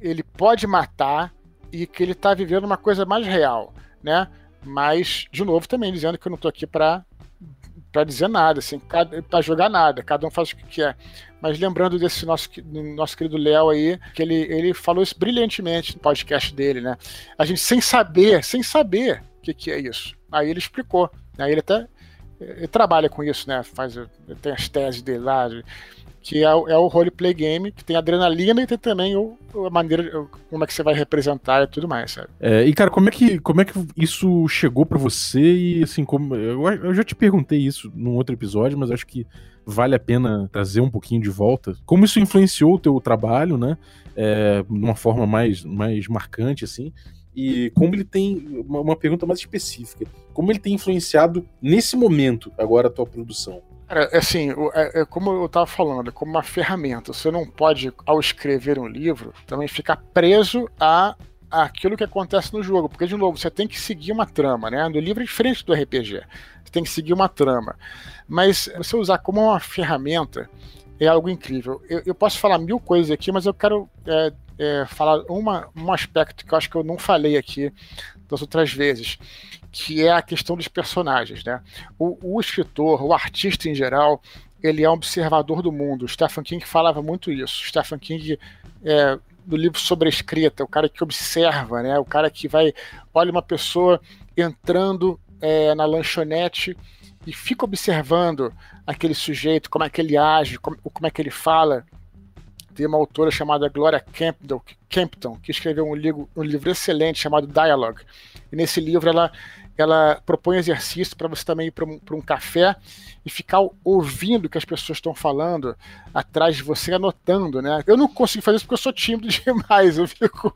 ele pode matar e que ele tá vivendo uma coisa mais real, né? Mas, de novo, também dizendo que eu não tô aqui pra, pra dizer nada, assim, pra jogar nada, cada um faz o que quer. Mas lembrando desse nosso, nosso querido Léo aí, que ele, ele falou isso brilhantemente no podcast dele, né? A gente sem saber, sem saber o que, que é isso. Aí ele explicou. Aí ele até ele trabalha com isso, né? Faz, tem as teses dele lá, que é, é o roleplay game, que tem adrenalina e tem também o, a maneira, como é que você vai representar e tudo mais, sabe? É, e cara, como é que, como é que isso chegou para você e assim, como, eu, eu já te perguntei isso num outro episódio, mas acho que vale a pena trazer um pouquinho de volta. Como isso influenciou o teu trabalho, né? É, de uma forma mais, mais marcante, assim e como ele tem uma, uma, pergunta mais específica, como ele tem influenciado nesse momento agora a tua produção? Cara, é assim, é, é como eu estava falando, é como uma ferramenta. Você não pode, ao escrever um livro, também ficar preso a aquilo que acontece no jogo, porque de novo você tem que seguir uma trama, né? No livro é diferente do RPG, você tem que seguir uma trama, mas você usar como uma ferramenta é algo incrível. Eu, eu posso falar mil coisas aqui, mas eu quero é, é, falar uma, um aspecto que eu acho que eu não falei aqui das outras vezes, que é a questão dos personagens. Né? O, o escritor, o artista em geral, ele é um observador do mundo. O Stephen King falava muito isso. O Stephen King, é, do livro sobre a escrita, o cara que observa, né? o cara que vai. Olha uma pessoa entrando é, na lanchonete e fica observando aquele sujeito, como é que ele age, como, como é que ele fala tem uma autora chamada Gloria Campbell, Campton, que escreveu um livro, um livro excelente chamado Dialogue. E nesse livro ela, ela propõe exercício para você também ir para um, um, café e ficar ouvindo o que as pessoas estão falando atrás de você, anotando, né? Eu não consigo fazer isso porque eu sou tímido [LAUGHS] demais, eu fico.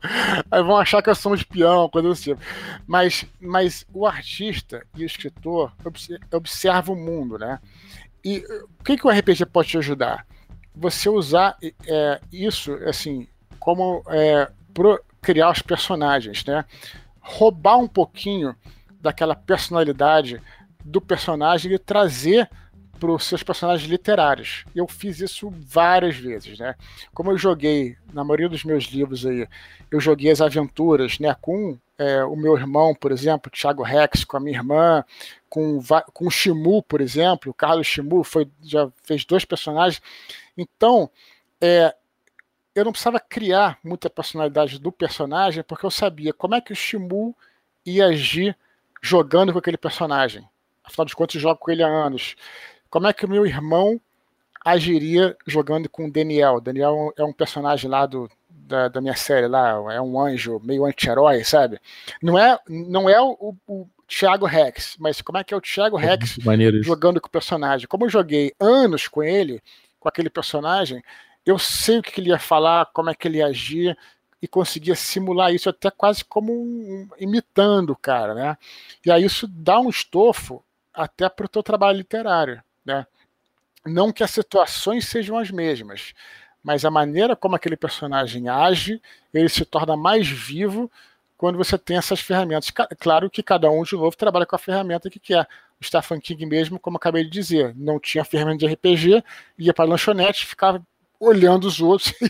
Aí vão achar que eu sou um espião, coisa assim. Mas, mas o artista e o escritor observam o mundo, né? E o que, que o RPG pode te ajudar? Você usar é, isso assim como é, pro criar os personagens, né? Roubar um pouquinho daquela personalidade do personagem e trazer para os seus personagens literários. Eu fiz isso várias vezes, né? Como eu joguei, na maioria dos meus livros aí, eu joguei as aventuras, né? Com é, o meu irmão, por exemplo, Thiago Rex, com a minha irmã, com, com o Shimu, por exemplo, o Carlos Shimu foi, já fez dois personagens. Então, é, eu não precisava criar muita personalidade do personagem, porque eu sabia como é que o Shimu ia agir jogando com aquele personagem. Afinal de contas, eu jogo com ele há anos. Como é que o meu irmão agiria jogando com o Daniel? Daniel é um personagem lá do, da, da minha série lá, é um anjo meio anti-herói, sabe? Não é, não é o, o Thiago Rex, mas como é que é o Thiago Rex jogando com o personagem? Como eu joguei anos com ele, com aquele personagem, eu sei o que ele ia falar, como é que ele ia agir, e conseguia simular isso até quase como um, imitando o cara, né? E aí isso dá um estofo até para o teu trabalho literário, né? Não que as situações sejam as mesmas, mas a maneira como aquele personagem age, ele se torna mais vivo quando você tem essas ferramentas. Claro que cada um, de novo, trabalha com a ferramenta que quer. Stephen King mesmo, como acabei de dizer, não tinha ferramenta de RPG, ia para a lanchonete, ficava olhando os outros e,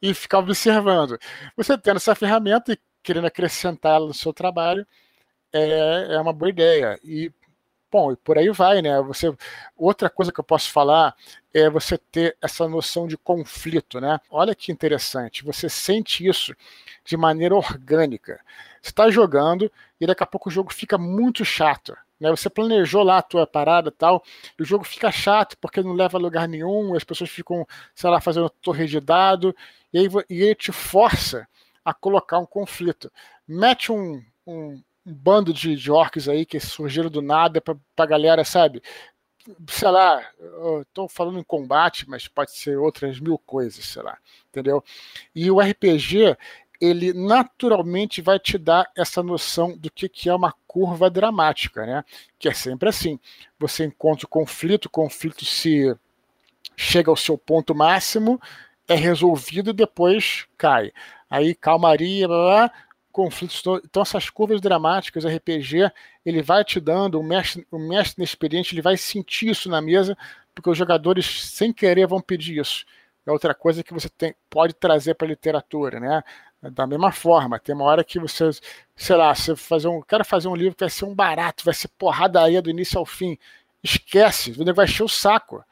[LAUGHS] e ficava observando. Você tendo essa ferramenta e querendo acrescentá-la no seu trabalho, é, é uma boa ideia. E Bom, e por aí vai, né? Você, outra coisa que eu posso falar é você ter essa noção de conflito, né? Olha que interessante, você sente isso de maneira orgânica. Você está jogando e daqui a pouco o jogo fica muito chato. Né? Você planejou lá a tua parada tal, e o jogo fica chato porque não leva a lugar nenhum, as pessoas ficam, sei lá, fazendo torre de dado, e aí e ele te força a colocar um conflito. Mete um, um um bando de, de orcs aí que surgiram do nada pra, pra galera, sabe? Sei lá, estou falando em combate, mas pode ser outras mil coisas, sei lá, entendeu? E o RPG, ele naturalmente vai te dar essa noção do que, que é uma curva dramática, né? Que é sempre assim. Você encontra o conflito, o conflito se chega ao seu ponto máximo, é resolvido e depois cai. Aí calmaria, blá, blá, conflitos. Então, essas curvas dramáticas, RPG, ele vai te dando, o mestre, o mestre inexperiente, ele vai sentir isso na mesa, porque os jogadores, sem querer, vão pedir isso. É outra coisa que você tem, pode trazer para a literatura, né? Da mesma forma, tem uma hora que você, sei lá, você fazer um, quero fazer um livro que vai ser um barato, vai ser porradaria do início ao fim. Esquece, o vai encher o saco.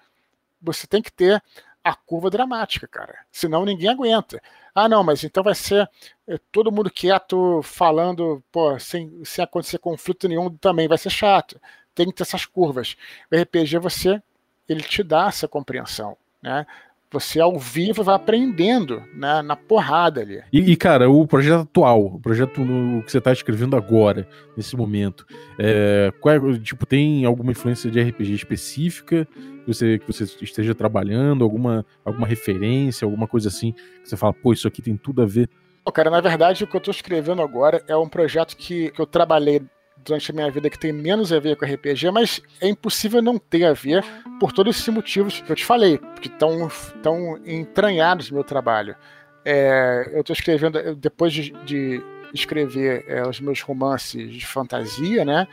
Você tem que ter a curva dramática, cara. Senão ninguém aguenta. Ah, não, mas então vai ser eh, todo mundo quieto, falando, pô, sem, sem acontecer conflito nenhum, também vai ser chato. Tem que ter essas curvas. O RPG, você, ele te dá essa compreensão, né? Você ao vivo vai aprendendo né, na porrada ali. E, e, cara, o projeto atual, o projeto no, que você está escrevendo agora, nesse momento, é, qual é, tipo, tem alguma influência de RPG específica que você, que você esteja trabalhando, alguma, alguma referência, alguma coisa assim, que você fala, pô, isso aqui tem tudo a ver? Cara, na verdade, o que eu estou escrevendo agora é um projeto que, que eu trabalhei durante a minha vida que tem menos a ver com RPG, mas é impossível não ter a ver por todos esses motivos que eu te falei, que estão tão entranhados no meu trabalho. É, eu estou escrevendo, depois de, de escrever é, os meus romances de fantasia, né?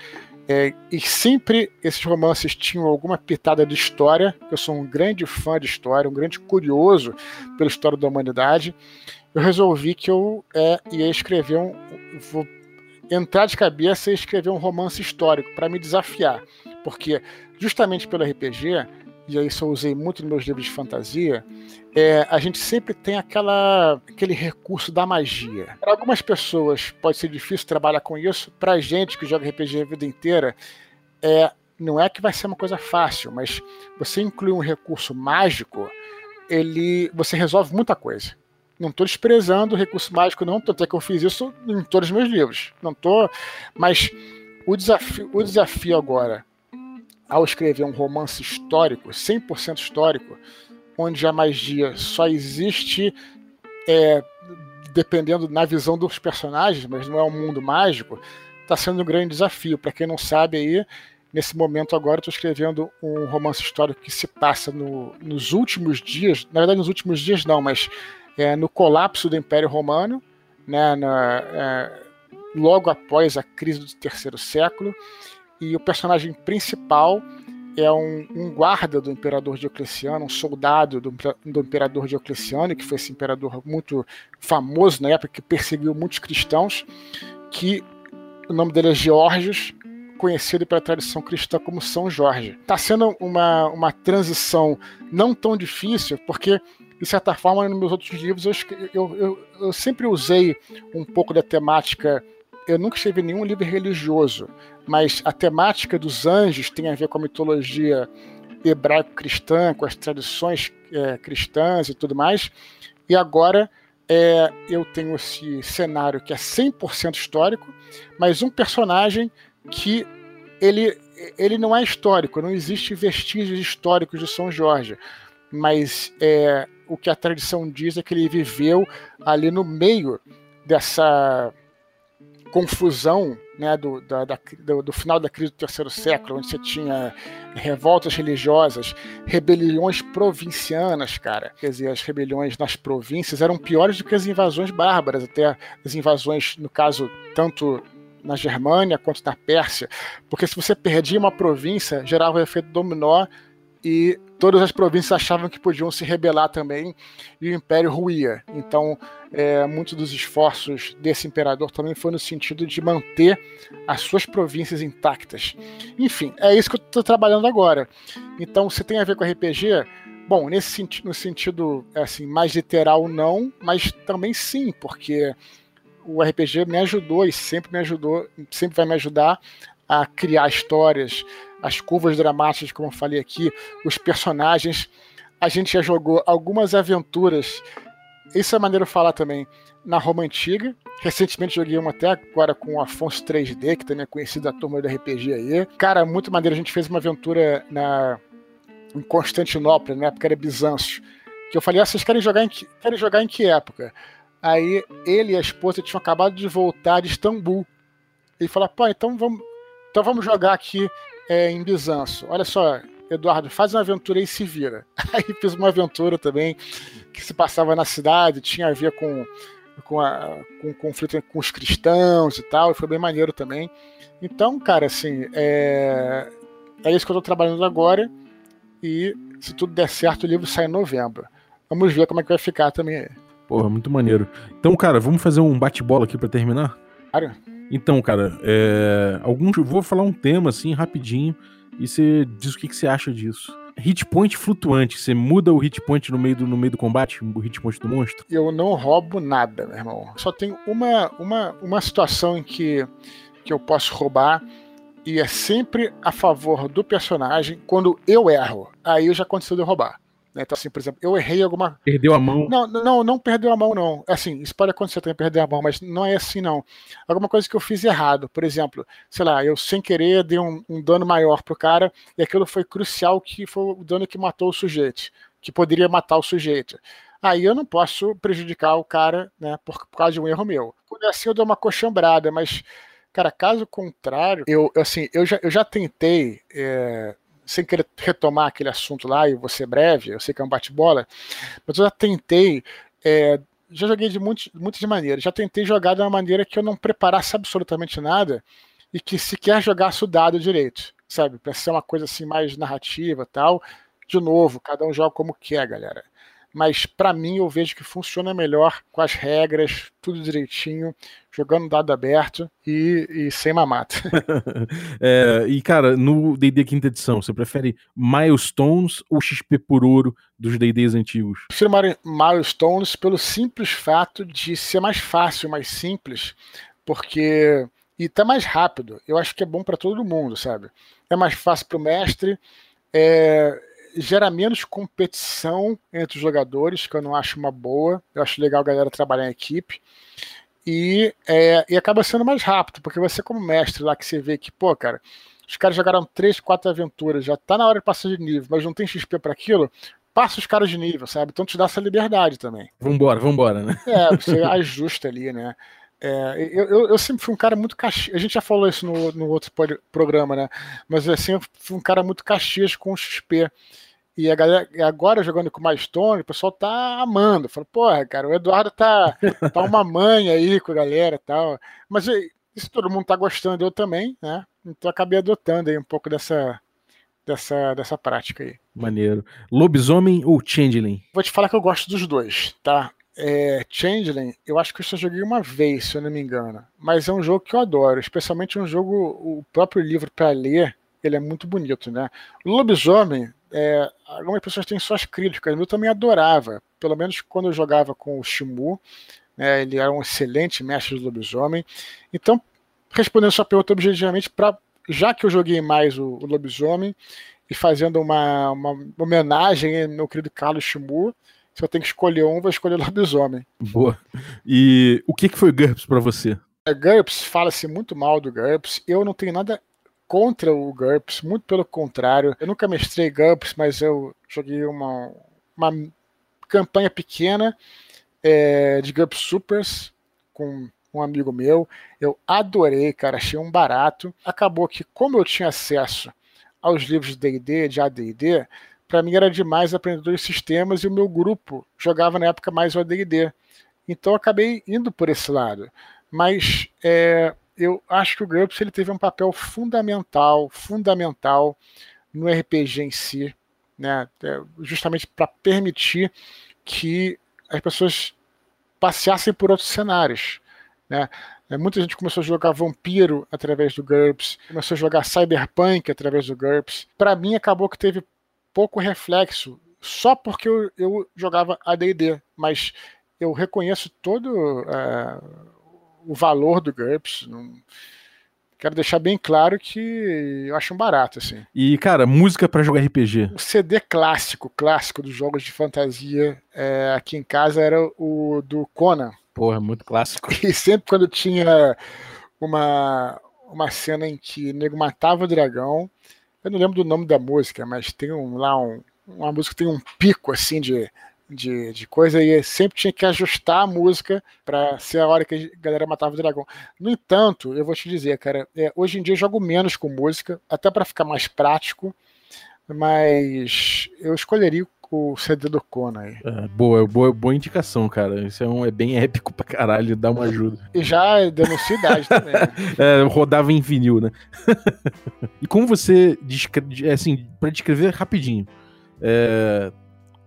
É, e sempre esses romances tinham alguma pitada de história. Eu sou um grande fã de história, um grande curioso pela história da humanidade. Eu resolvi que eu é, ia escrever um. Vou entrar de cabeça e escrever um romance histórico para me desafiar. Porque, justamente pelo RPG, e isso eu usei muito nos meus livros de fantasia, é, a gente sempre tem aquela, aquele recurso da magia. Para algumas pessoas pode ser difícil trabalhar com isso, para a gente que joga RPG a vida inteira, é, não é que vai ser uma coisa fácil, mas você incluir um recurso mágico, ele, você resolve muita coisa. Não estou desprezando o recurso mágico, não, tanto é que eu fiz isso em todos os meus livros. Não tô, mas o desafio, o desafio agora, ao escrever um romance histórico, 100% histórico, onde a magia só existe é, dependendo na visão dos personagens, mas não é um mundo mágico, está sendo um grande desafio. Para quem não sabe aí, nesse momento agora estou escrevendo um romance histórico que se passa no, nos últimos dias, na verdade nos últimos dias não, mas é, no colapso do Império Romano, né, na, é, logo após a crise do terceiro século, e o personagem principal é um, um guarda do imperador Diocleciano, um soldado do, do, imperador Diocleciano, que foi esse imperador muito famoso na época, que perseguiu muitos cristãos, que o nome dele é Georgios, conhecido pela tradição cristã como São Jorge. Está sendo uma, uma transição não tão difícil, porque de certa forma, nos meus outros livros, eu, eu, eu, eu sempre usei um pouco da temática. Eu nunca escrevi nenhum livro religioso, mas a temática dos anjos tem a ver com a mitologia hebraico-cristã, com as tradições é, cristãs e tudo mais. E agora é, eu tenho esse cenário que é 100% histórico, mas um personagem que ele, ele não é histórico, não existe vestígios históricos de São Jorge, mas é, o que a tradição diz é que ele viveu ali no meio dessa confusão né, do, da, da, do, do, final da crise do terceiro século, onde você tinha revoltas religiosas, rebeliões provincianas, cara. Quer dizer, as rebeliões nas províncias eram piores do que as invasões bárbaras, até as invasões, no caso, tanto na Germânia quanto na Pérsia, porque se você perdia uma província, gerava o efeito dominó e todas as províncias achavam que podiam se rebelar também e o império ruía. Então, é, muitos dos esforços desse imperador também foi no sentido de manter as suas províncias intactas. Enfim, é isso que eu estou trabalhando agora. Então, se tem a ver com RPG, bom, nesse sentido, no sentido assim mais literal não, mas também sim, porque o RPG me ajudou e sempre me ajudou, sempre vai me ajudar a criar histórias, as curvas dramáticas, como eu falei aqui, os personagens. A gente já jogou algumas aventuras, isso é maneiro falar também, na Roma Antiga. Recentemente joguei uma até agora com o Afonso 3D, que também é conhecido da turma do RPG aí. Cara, muito maneiro. A gente fez uma aventura na, em Constantinopla, na época era Bizâncio. Que eu falei, ah, vocês querem jogar em que, querem jogar em que época? Aí ele e a esposa tinham acabado de voltar de Istambul. Ele falou, pô, então vamos, então vamos jogar aqui é, em Bizanço. Olha só, Eduardo, faz uma aventura e se vira. [LAUGHS] Aí fiz uma aventura também que se passava na cidade, tinha a ver com, com, a, com conflito com os cristãos e tal, e foi bem maneiro também. Então, cara, assim, é, é isso que eu estou trabalhando agora, e se tudo der certo, o livro sai em novembro. Vamos ver como é que vai ficar também. Porra, muito maneiro. Então, cara, vamos fazer um bate-bola aqui para terminar? Claro. Então, cara, é, alguns, vou falar um tema assim rapidinho e você diz o que, que você acha disso. Hit point flutuante, você muda o hit point no meio do, no meio do combate, o hit point do monstro? Eu não roubo nada, meu irmão. Só tem uma, uma, uma situação em que, que eu posso roubar e é sempre a favor do personagem quando eu erro. Aí já aconteceu de eu roubar. Né? Então, assim, por exemplo, eu errei alguma. Perdeu a mão? Não, não, não perdeu a mão, não. Assim, isso pode acontecer também, perder a mão, mas não é assim, não. Alguma coisa que eu fiz errado. Por exemplo, sei lá, eu sem querer dei um, um dano maior pro cara e aquilo foi crucial que foi o dano que matou o sujeito, que poderia matar o sujeito. Aí eu não posso prejudicar o cara, né, por, por causa de um erro meu. Quando é assim, eu dou uma coxambrada, mas Cara, caso contrário, eu assim, eu já, eu já tentei é, sem querer retomar aquele assunto lá e ser breve, eu sei que é um bate-bola, mas eu já tentei, é, já joguei de muitos, muitas maneiras, já tentei jogar de uma maneira que eu não preparasse absolutamente nada e que sequer jogasse o dado direito, sabe? Para ser uma coisa assim mais narrativa tal. De novo, cada um joga como quer, galera mas para mim eu vejo que funciona melhor com as regras, tudo direitinho, jogando dado aberto e, e sem mamata. [LAUGHS] é, e cara, no D&D quinta edição, você prefere milestones ou XP por ouro dos D&Ds antigos? Prefiro milestones pelo simples fato de ser mais fácil, mais simples, porque e tá mais rápido. Eu acho que é bom para todo mundo, sabe? É mais fácil para o mestre. É, gera menos competição entre os jogadores, que eu não acho uma boa. Eu acho legal a galera trabalhar em equipe. E, é, e acaba sendo mais rápido, porque você, como mestre lá, que você vê que, pô, cara, os caras jogaram três, quatro aventuras, já tá na hora de passar de nível, mas não tem XP para aquilo, passa os caras de nível, sabe? Então te dá essa liberdade também. Vambora, vambora, né? É, você [LAUGHS] ajusta ali, né? É, eu, eu, sempre fui um cara muito caxias. A gente já falou isso no, no outro programa, né? Mas assim, eu fui um cara muito caxias com o XP. E a galera, agora jogando com mais Stone, o pessoal tá amando. Fala, porra, cara, o Eduardo tá, tá uma mãe aí com a galera e tal. Mas isso todo mundo tá gostando, eu também, né? Então acabei adotando aí um pouco dessa, dessa, dessa prática aí. Maneiro. Lobisomem ou Changeling? Vou te falar que eu gosto dos dois, tá? É, Changeling, eu acho que eu só joguei uma vez, se eu não me engano. Mas é um jogo que eu adoro, especialmente um jogo, o próprio livro para ler, ele é muito bonito, né? Lobisomem, é, algumas pessoas têm suas críticas, eu também adorava, pelo menos quando eu jogava com o Shimu, né, ele era um excelente mestre do lobisomem. Então, respondendo sua pergunta objetivamente, pra, já que eu joguei mais o, o lobisomem, e fazendo uma, uma homenagem ao meu querido Carlos Shimu, se eu tenho que escolher um, vou escolher o lobisomem. Boa. E o que, que foi GURPS para você? É, GURPS, fala-se muito mal do GURPS. Eu não tenho nada contra o GURPS, muito pelo contrário. Eu nunca mestrei GURPS, mas eu joguei uma, uma campanha pequena é, de GURPS Supers com um amigo meu. Eu adorei, cara, achei um barato. Acabou que, como eu tinha acesso aos livros de D&D, de AD&D, para mim era demais aprender dois sistemas e o meu grupo jogava na época mais o AD&D. Então eu acabei indo por esse lado. Mas é, eu acho que o GURPS ele teve um papel fundamental, fundamental no RPG em si, né? É, justamente para permitir que as pessoas passeassem por outros cenários. Né? É, muita gente começou a jogar Vampiro através do GURPS, começou a jogar Cyberpunk através do GURPS. Para mim, acabou que teve pouco reflexo, só porque eu, eu jogava AD&D, mas eu reconheço todo uh, o valor do GURPS. Não... Quero deixar bem claro que eu acho um barato, assim. E, cara, música para jogar RPG? O CD clássico, clássico dos jogos de fantasia é, aqui em casa era o do Conan. Porra, muito clássico. [LAUGHS] E sempre quando tinha uma, uma cena em que o nego matava o dragão, eu não lembro do nome da música, mas tem um, lá um, uma música que tem um pico assim de, de, de coisa e sempre tinha que ajustar a música para ser a hora que a galera matava o dragão. No entanto, eu vou te dizer, cara, é, hoje em dia eu jogo menos com música, até para ficar mais prático, mas eu escolheria o CD do Conan aí. É, boa, boa, boa indicação, cara. Isso é, um, é bem épico pra caralho, dá uma ajuda. E já denuncia idade [LAUGHS] também. Né? é, rodava em vinil, né? [LAUGHS] e como você descreve, assim, pra descrever rapidinho, é,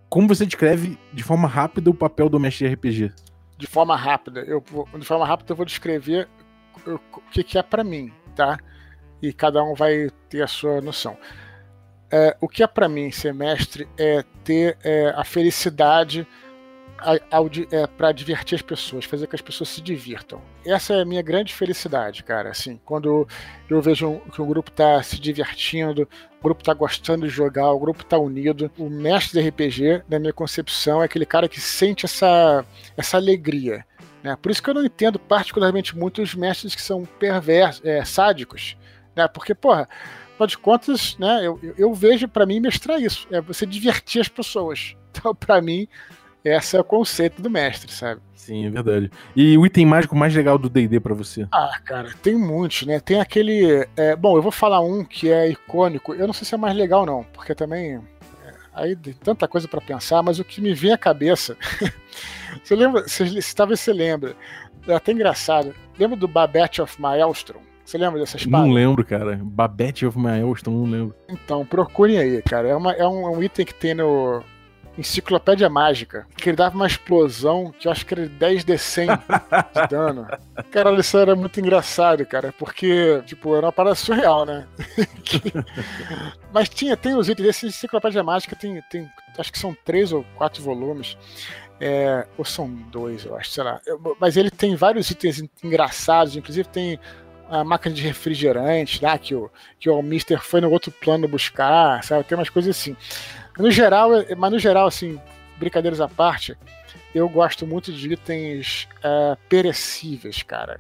como você descreve de forma rápida o papel do mestre de RPG? De forma rápida, eu vou, de forma rápida eu vou descrever o que, que é para mim, tá? E cada um vai ter a sua noção. É, o que é para mim ser mestre é ter é, a felicidade é, para divertir as pessoas, fazer que as pessoas se divirtam. Essa é a minha grande felicidade, cara. Assim, quando eu vejo que o grupo está se divertindo, o grupo está gostando de jogar, o grupo está unido. O mestre de RPG, na minha concepção, é aquele cara que sente essa, essa alegria. Né? Por isso que eu não entendo particularmente muito os mestres que são perversos, é, sádicos. Né? Porque, porra afinal de contas, né, eu, eu vejo para mim mestrar isso, é você divertir as pessoas. [LAUGHS] Então, para mim, esse é o conceito do mestre, sabe? Sim, é verdade. E o item mágico mais legal do D&D para você? Ah, cara, tem muitos, né? Tem aquele... É, bom, eu vou falar um que é icônico. Eu não sei se é mais legal não, porque também... É, aí tem tanta coisa para pensar, mas o que me vem à cabeça... [LAUGHS] você lembra... Você, talvez você lembra. É até engraçado. Lembra do Babette of Maelstrom? Você lembra dessa espada? Não lembro, cara. Babette of Maelstrom, não lembro. Então, procurem aí, cara. É, uma, é, um, é um item que tem no Enciclopédia Mágica, que ele dava uma explosão que eu acho que era 10 de 100 de [LAUGHS] dano. Cara, isso era muito engraçado, cara, porque, tipo, era uma parada surreal, né? [LAUGHS] Mas tinha, tem os itens desse Enciclopédia Mágica, tem, tem, acho que são três ou quatro volumes. É, ou são dois, eu acho, sei lá. Mas ele tem vários itens engraçados, inclusive tem a máquina de refrigerante lá, que o, que o Mister foi no outro plano buscar, sabe? Tem umas coisas assim. No geral, mas no geral, assim, brincadeiras à parte, eu gosto muito de itens uh, perecíveis, cara.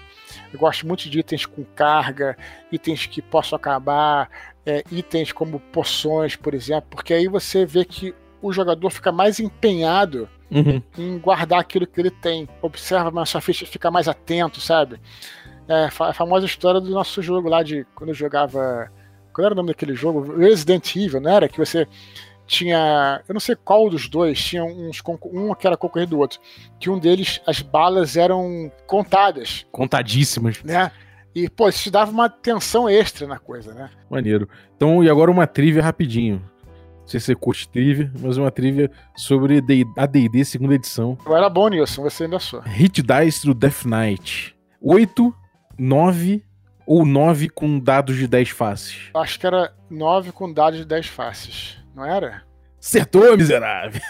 Eu gosto muito de itens com carga, itens que possam acabar, é, itens como poções, por exemplo, porque aí você vê que o jogador fica mais empenhado uhum. em guardar aquilo que ele tem. Observa mais sua ficha, fica mais atento, sabe? É, a famosa história do nosso jogo lá de quando eu jogava. Qual era o nome daquele jogo? Resident Evil, não era? Que você tinha. Eu não sei qual dos dois, tinha uns. Um que era concorrido do outro. Que um deles, as balas eram contadas. Contadíssimas. Né? E, pô, isso dava uma tensão extra na coisa, né? Maneiro. Então, e agora uma trivia rapidinho. Não sei se você curte trivia, mas uma trivia sobre a D&D segunda edição. Eu era bom nisso, você ainda sou. Hit Dice do Death Knight. 8 9 ou 9 com dados de 10 faces? Acho que era 9 com dados de 10 faces, não era? Acertou, miserável!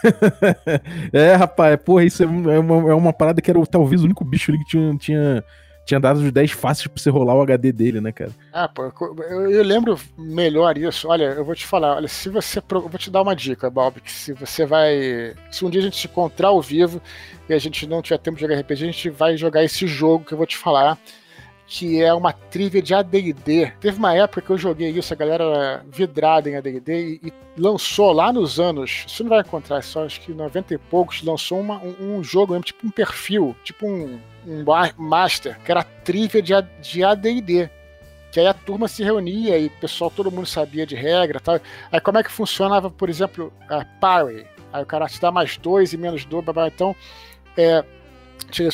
[LAUGHS] é, rapaz, porra, isso é uma, é uma parada que era talvez o único bicho ali que tinha, tinha, tinha dados de 10 faces pra você rolar o HD dele, né, cara? Ah, pô, eu, eu, lembro melhor isso. Olha, eu vou te falar, olha, se você. Eu vou te dar uma dica, Bob, que se você vai. Se um dia a gente se encontrar ao vivo e a gente não tiver tempo de jogar RPG, a gente vai jogar esse jogo que eu vou te falar que é uma trivia de AD&D. Teve uma época que eu joguei isso, a galera era vidrada em AD&D e, e, lançou lá nos anos, você não vai encontrar, só acho que 90 e poucos, lançou uma, um, um, jogo tipo um perfil, tipo um, um master, que era trivia de, de AD&D que aí a turma se reunia e o pessoal, todo mundo sabia de regra tal. Aí como é que funcionava, por exemplo, a parry? Aí o cara te dá mais dois e menos dois, blá. então é,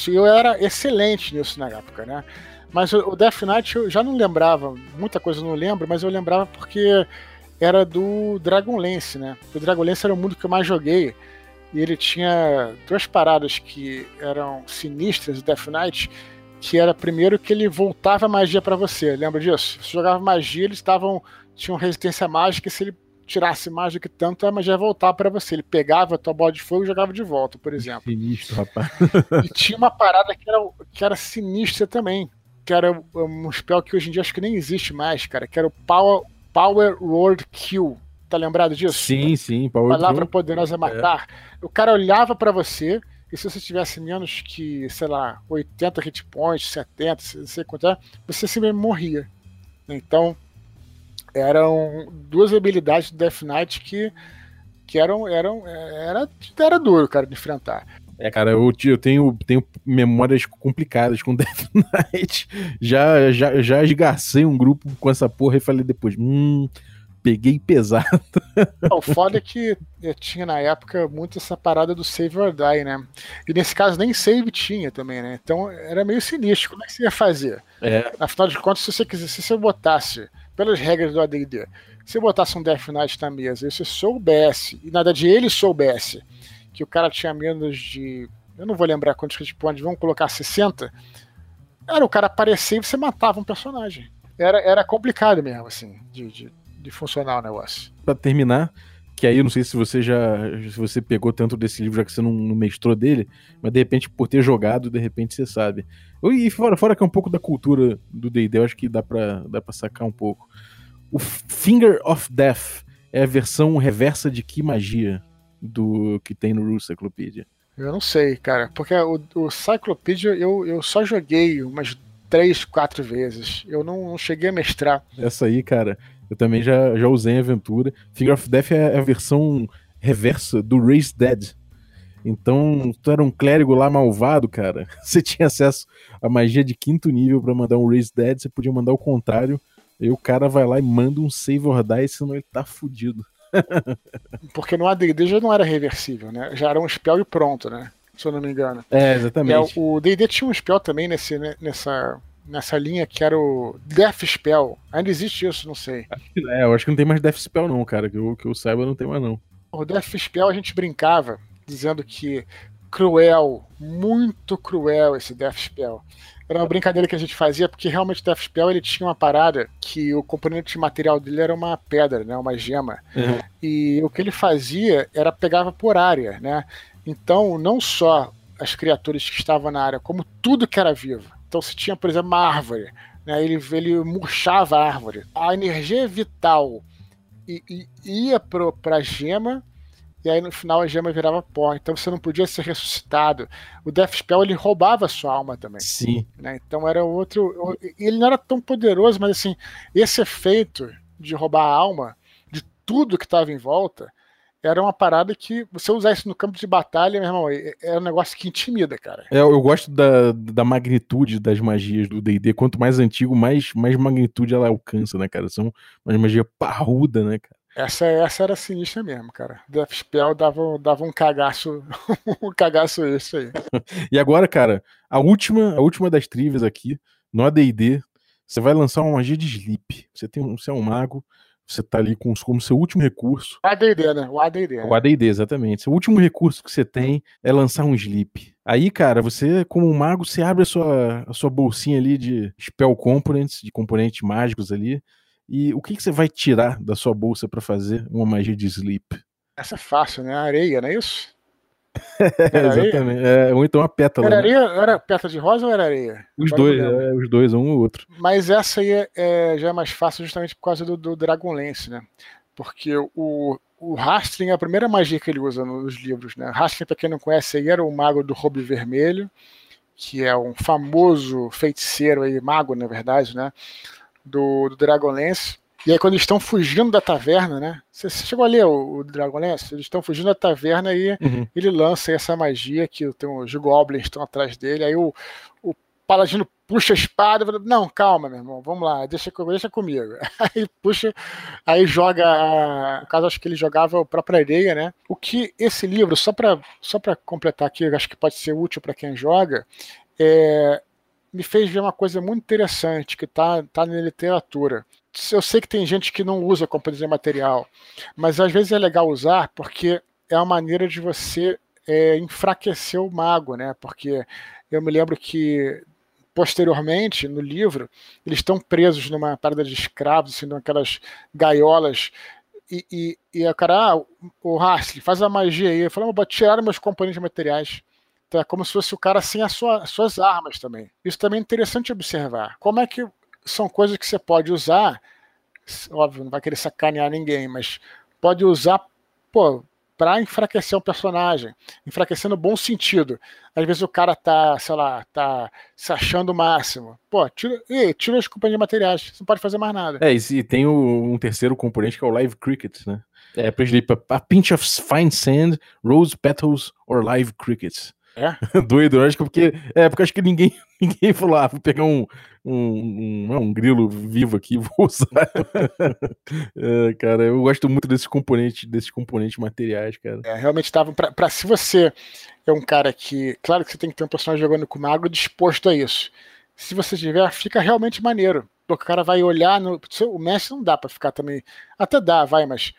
eu era excelente nisso na época, né? Mas o Death Knight eu já não lembrava, muita coisa eu não lembro, mas eu lembrava porque era do Dragonlance, né? O Dragonlance era o mundo que eu mais joguei. E ele tinha duas paradas que eram sinistras do Death Knight, que era primeiro que ele voltava magia para você. Lembra disso? Você jogava magia, eles estavam tinham resistência mágica, e se ele tirasse mais do que tanto, a magia ia voltar para você. Ele pegava a tua bola de fogo e jogava de volta, por exemplo. Sinistro, rapaz. e tinha uma parada que era, que era sinistra também, que era um spell que hoje em dia acho que nem existe mais, cara, que era o Power, Power Word Kill. Tá lembrado disso? Sim, sim. Power Palavra Kill. poderosa é matar. É. O cara olhava para você e se você tivesse menos que, sei lá, 80 hit points, 70, não sei quanto é, você simplesmente morria. Então, eram duas habilidades do Death Knight que, que eram, eram era, era duro, cara, de enfrentar. É, cara, eu, eu tenho, tenho memórias complicadas com [LAUGHS] Death Knight. Já, já, já esgacei um grupo com essa porra e falei depois, hum, peguei pesado. O foda é que tinha na época muito essa parada do save or die, né? E nesse caso nem save tinha também, né? Então era meio sinistro. Como é que você ia fazer? É. Afinal de contas, se você quisesse, se você botasse, pelas regras do ADD, se você botasse um Death Knight na mesa e você soubesse, e nada de ele soubesse, que o cara tinha menos de. Eu não vou lembrar quantos hit points, vamos colocar 60. Era o cara aparecer e você matava um personagem. Era, era complicado mesmo, assim, de, de, de funcionar o negócio. Pra terminar, que aí eu não sei se você já. se você pegou tanto desse livro, já que você não, não mestrou dele, mas de repente, por ter jogado, de repente você sabe. E fora, fora que é um pouco da cultura do DD, eu acho que dá pra, dá pra sacar um pouco. O Finger of Death é a versão reversa de que magia? Do que tem no Rule Cyclopedia? Eu não sei, cara, porque o, o Cyclopedia eu, eu só joguei umas três, quatro vezes. Eu não, não, cheguei a mestrar. Essa aí, cara, eu também já, já usei em aventura. Finger of Death é a versão reversa do Race Dead. Então, tu era um clérigo lá malvado, cara. [LAUGHS] Você tinha acesso à magia de quinto nível para mandar um Race Dead, você podia mandar o contrário. Aí o cara vai lá e manda um Save or Die, senão ele tá fudido. [LAUGHS] Porque no AD&D já não era reversível, né? Já era um spell e pronto, né? Se eu não me engano. É, exatamente. É, o D&D tinha um spell também nesse, né, nessa, nessa linha que era o Death Spell. Ainda existe isso, não sei. É, eu acho que não tem mais Death Spell não, cara. Que eu, que eu saiba não tem mais não. O Death Spell a gente brincava dizendo que cruel, muito cruel esse Death Spell. Era uma brincadeira que a gente fazia, porque realmente o Death Spell ele tinha uma parada que o componente de material dele era uma pedra, né, uma gema. Uhum. E o que ele fazia era pegava por área, né? Então, não só as criaturas que estavam na área, como tudo que era vivo. Então, se tinha, por exemplo, uma árvore, né, ele, ele murchava a árvore. A energia vital ia para a gema e aí no final a gema virava pó. Então você não podia ser ressuscitado. O Death Spell ele roubava a sua alma também. Sim. Né? Então era outro. Ele não era tão poderoso, mas assim, esse efeito de roubar a alma de tudo que estava em volta era uma parada que você usar isso no campo de batalha, meu irmão, é, é um negócio que intimida, cara. É, eu gosto da, da magnitude das magias do D&D. Quanto mais antigo, mais, mais magnitude ela alcança, né, cara? São umas magias parruda, né, cara? Essa, essa era sinistra mesmo, cara. Death Spell dava, dava um cagaço, [LAUGHS] um cagaço esse aí. e agora, cara, a última, a última das trivias aqui, no AD&D, você vai lançar uma magia de sleep. Você, tem, você é um mago, você tá ali com, como seu último recurso. O AD&D, né? O AD&D. Né? O AD&D, exatamente. Seu último recurso que você tem é lançar um sleep. Aí, cara, você, como um mago, você abre a sua, a sua bolsinha ali de spell components, de componentes mágicos ali, e o que, que você vai tirar da sua bolsa para fazer uma magia de sleep? Essa é fácil, né? Areia, não é isso? [LAUGHS] Exatamente. É, ou então a pétala. Era, né? areia, era pétala de rosa ou era areia? Os Agora dois, é, os dois, um ou outro. Mas essa aí é, é, já é mais fácil justamente por causa do, do Dragonlance, né? Porque o, o Rastling é a primeira magia que ele usa nos livros, né? Rastling, pra quem não conhece, aí era o mago do Robe Vermelho, que é um famoso feiticeiro aí, mago, na verdade, né? Do, do Dragonlance. E aí, quando eles estão fugindo da taverna, né? Você, chegou a ler o, o Dragonlance? Eles estão fugindo da taverna e uhum. ele lança essa magia que tem os goblins estão atrás dele. Aí o, o paladino puxa a espada, fala, não, calma, meu irmão, vamos lá, deixa, deixa comigo. [LAUGHS] Aí puxa, aí joga, no caso acho que ele jogava a própria areia, né? O que esse livro, só para só completar aqui, acho que pode ser útil para quem joga, é, me fez ver uma coisa muito interessante que está tá na literatura. Eu sei que tem gente que não usa companhia de material, mas às vezes é legal usar porque é uma maneira de você é, enfraquecer o mago, né? Porque eu me lembro que posteriormente, no livro, eles estão presos numa parada de escravos, assim, naquelas gaiolas. E, e, e o cara, ah, o Hasley, faz a magia aí. Eu falei, vou tirar meus componentes materiais. Então é como se fosse o cara sem as sua, suas armas também. Isso também é interessante observar. Como é que são coisas que você pode usar, óbvio, não vai querer sacanear ninguém, mas pode usar, pô, para enfraquecer um personagem, enfraquecer no bom sentido. Às vezes o cara tá, sei lá, tá se achando o máximo. Pô, tira, e, tira as companhias de materiais, você não pode fazer mais nada. É, e tem o, um terceiro componente que é o Live Cricket, né? É, por exemplo, a pinch of fine sand, rose petals or live crickets. É? [LAUGHS] Doido, eu acho que porque. É, porque acho que ninguém, [LAUGHS] ninguém falou, ah, vou pegar um, um, um, um grilo vivo aqui e [LAUGHS] vou usar. é, cara, eu gosto muito desses componentes, desses componentes materiais, cara. É, realmente estavam. Pra, pra, se você é um cara que. Claro que você tem que ter um personagem jogando com mago disposto a isso. Se você tiver, fica realmente maneiro. O cara vai olhar no. O mestre não dá para ficar também. Até dá, vai, mas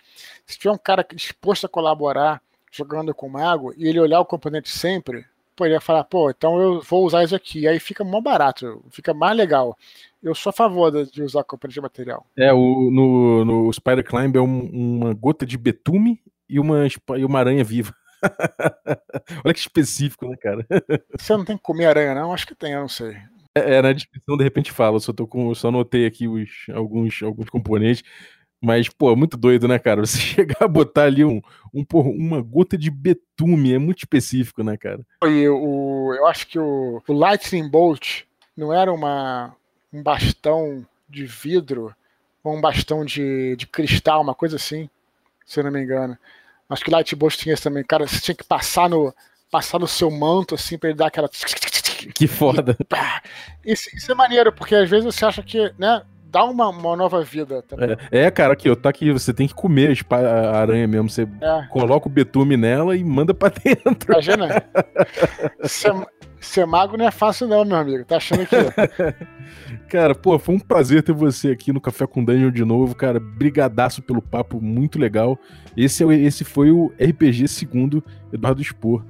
se tiver um cara disposto a colaborar jogando com mago e ele olhar o componente sempre, pô, ele ia falar, pô, então eu vou usar isso aqui. Aí fica mó barato, fica mais legal. Eu sou a favor de usar componente de material. É, o, no, no Spider Climb é um, uma gota de betume e uma, e uma aranha viva. [LAUGHS] Olha que específico, né, cara? [LAUGHS] Você não tem que comer aranha, não? Acho que tem, eu não sei. É, é na descrição, de repente fala, só, tô com, só anotei aqui os, alguns, alguns componentes. Mas, pô, muito doido, né, cara? Você [LAUGHS] chegar a botar ali um, um, uma gota de betume, é muito específico, né, cara? E o, eu acho que o, o Lightning Bolt não era uma, um bastão de vidro ou um bastão de, de cristal, uma coisa assim, se eu não me engano. Acho que o Lightning Bolt tinha isso também. Cara, você tinha que passar no, passar no seu manto, assim, pra ele dar aquela. Que foda. [LAUGHS] Isso, isso é maneiro, porque às vezes você acha que, né? Dá uma, uma nova vida também. É, é, cara, aqui, ó, tá aqui, você tem que comer a aranha mesmo. Você é. coloca o betume nela e manda pra [LAUGHS] dentro. Imagina. ser, ser mago não é fácil, não, meu amigo. Tá achando que. [LAUGHS] cara, pô, foi um prazer ter você aqui no Café com Dungeon de novo, cara. Brigadaço pelo papo, muito legal. Esse, é, esse foi o RPG segundo Eduardo Spor.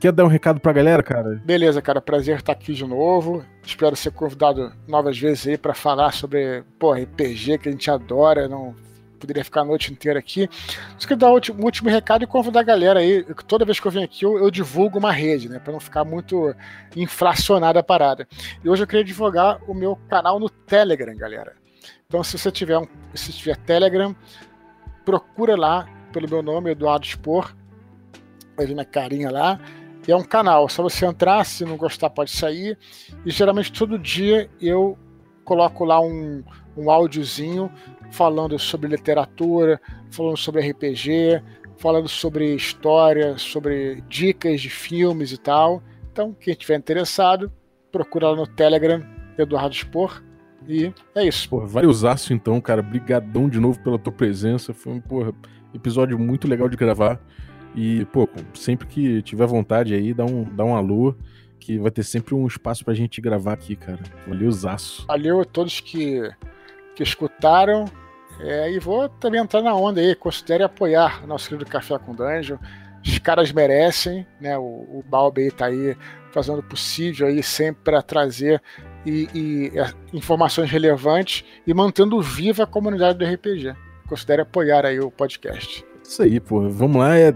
Quer dar um recado pra galera, cara? Beleza, cara. Prazer estar aqui de novo. Espero ser convidado novas vezes aí para falar sobre, pô, RPG que a gente adora. Não poderia ficar a noite inteira aqui. Só queria dar um último, recado e convidar a galera aí. Toda vez que eu venho aqui, eu, eu divulgo uma rede, né? Para não ficar muito inflacionada a parada. E hoje eu queria divulgar o meu canal no Telegram, galera. Então, se você tiver um, se tiver Telegram, procura lá pelo meu nome, Eduardo Spor. Vai ver minha carinha lá é um canal, só você entrar, se não gostar pode sair. E geralmente todo dia eu coloco lá um, um áudiozinho falando sobre literatura, falando sobre RPG, falando sobre história, sobre dicas de filmes e tal. Então, quem estiver interessado, procura lá no Telegram, Eduardo Spor. E é isso. Porra, valeuzaço então, cara. Brigadão de novo pela tua presença. Foi um porra, episódio muito legal de gravar. E, pô, sempre que tiver vontade aí, dá um, dá um alô, que vai ter sempre um espaço pra gente gravar aqui, cara. Valeu, zaço. Valeu a todos que, que escutaram. É, e vou também entrar na onda aí. Considere apoiar nosso querido Café com Dungeon. Os caras merecem, né? O, o Balbi aí tá aí fazendo o possível aí sempre para trazer e, e é, informações relevantes e mantendo viva a comunidade do RPG. Considere apoiar aí o podcast. Isso aí, pô. Vamos lá, é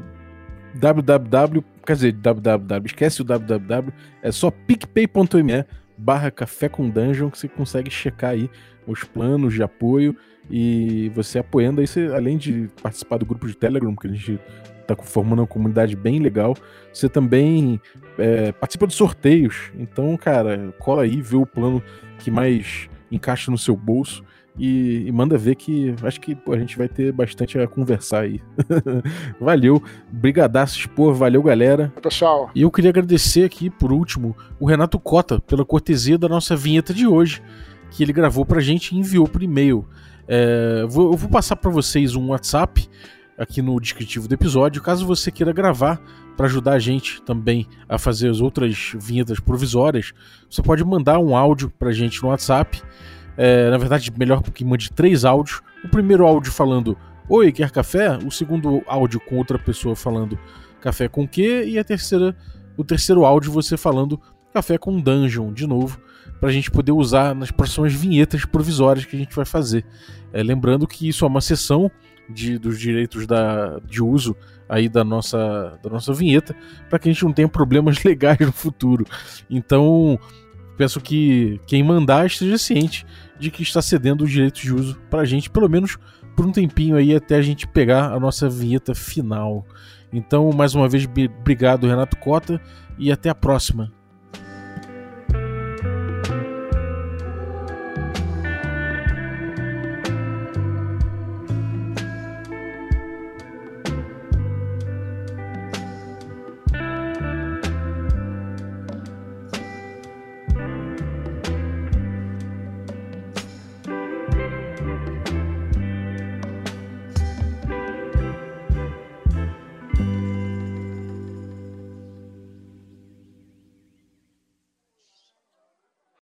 www, quer dizer, www, esquece o www, é só picpay.me barra café com dungeon que você consegue checar aí os planos de apoio e você apoiando aí, você, além de participar do grupo de Telegram, que a gente tá formando uma comunidade bem legal. Você também é, participa de sorteios. Então, cara, cola aí, vê o plano que mais encaixa no seu bolso. E, e, manda ver que acho que pô, a gente vai ter bastante a conversar aí. [LAUGHS] valeu, brigadaço, expor, valeu galera. Pessoal. E eu queria agradecer aqui, por último, o Renato Cota pela cortesia da nossa vinheta de hoje, que ele gravou pra gente e enviou por e-mail. É, vou, eu vou passar para vocês um WhatsApp aqui no descritivo do episódio, caso você queira gravar para ajudar a gente também a fazer as outras vinhetas provisórias, você pode mandar um áudio para a gente no WhatsApp. É, na verdade, melhor que mande três áudios. O primeiro áudio falando Oi, quer café? O segundo áudio com outra pessoa falando café com quê? E a terceira, o terceiro áudio você falando café com dungeon de novo, para a gente poder usar nas próximas vinhetas provisórias que a gente vai fazer. É, lembrando que isso é uma sessão de, dos direitos da, de uso aí da nossa, da nossa vinheta, para que a gente não tenha problemas [LAUGHS] legais no futuro. Então, peço que quem mandar esteja ciente de que está cedendo os direitos de uso para a gente, pelo menos por um tempinho aí, até a gente pegar a nossa vinheta final. Então, mais uma vez, obrigado, Renato Cota, e até a próxima.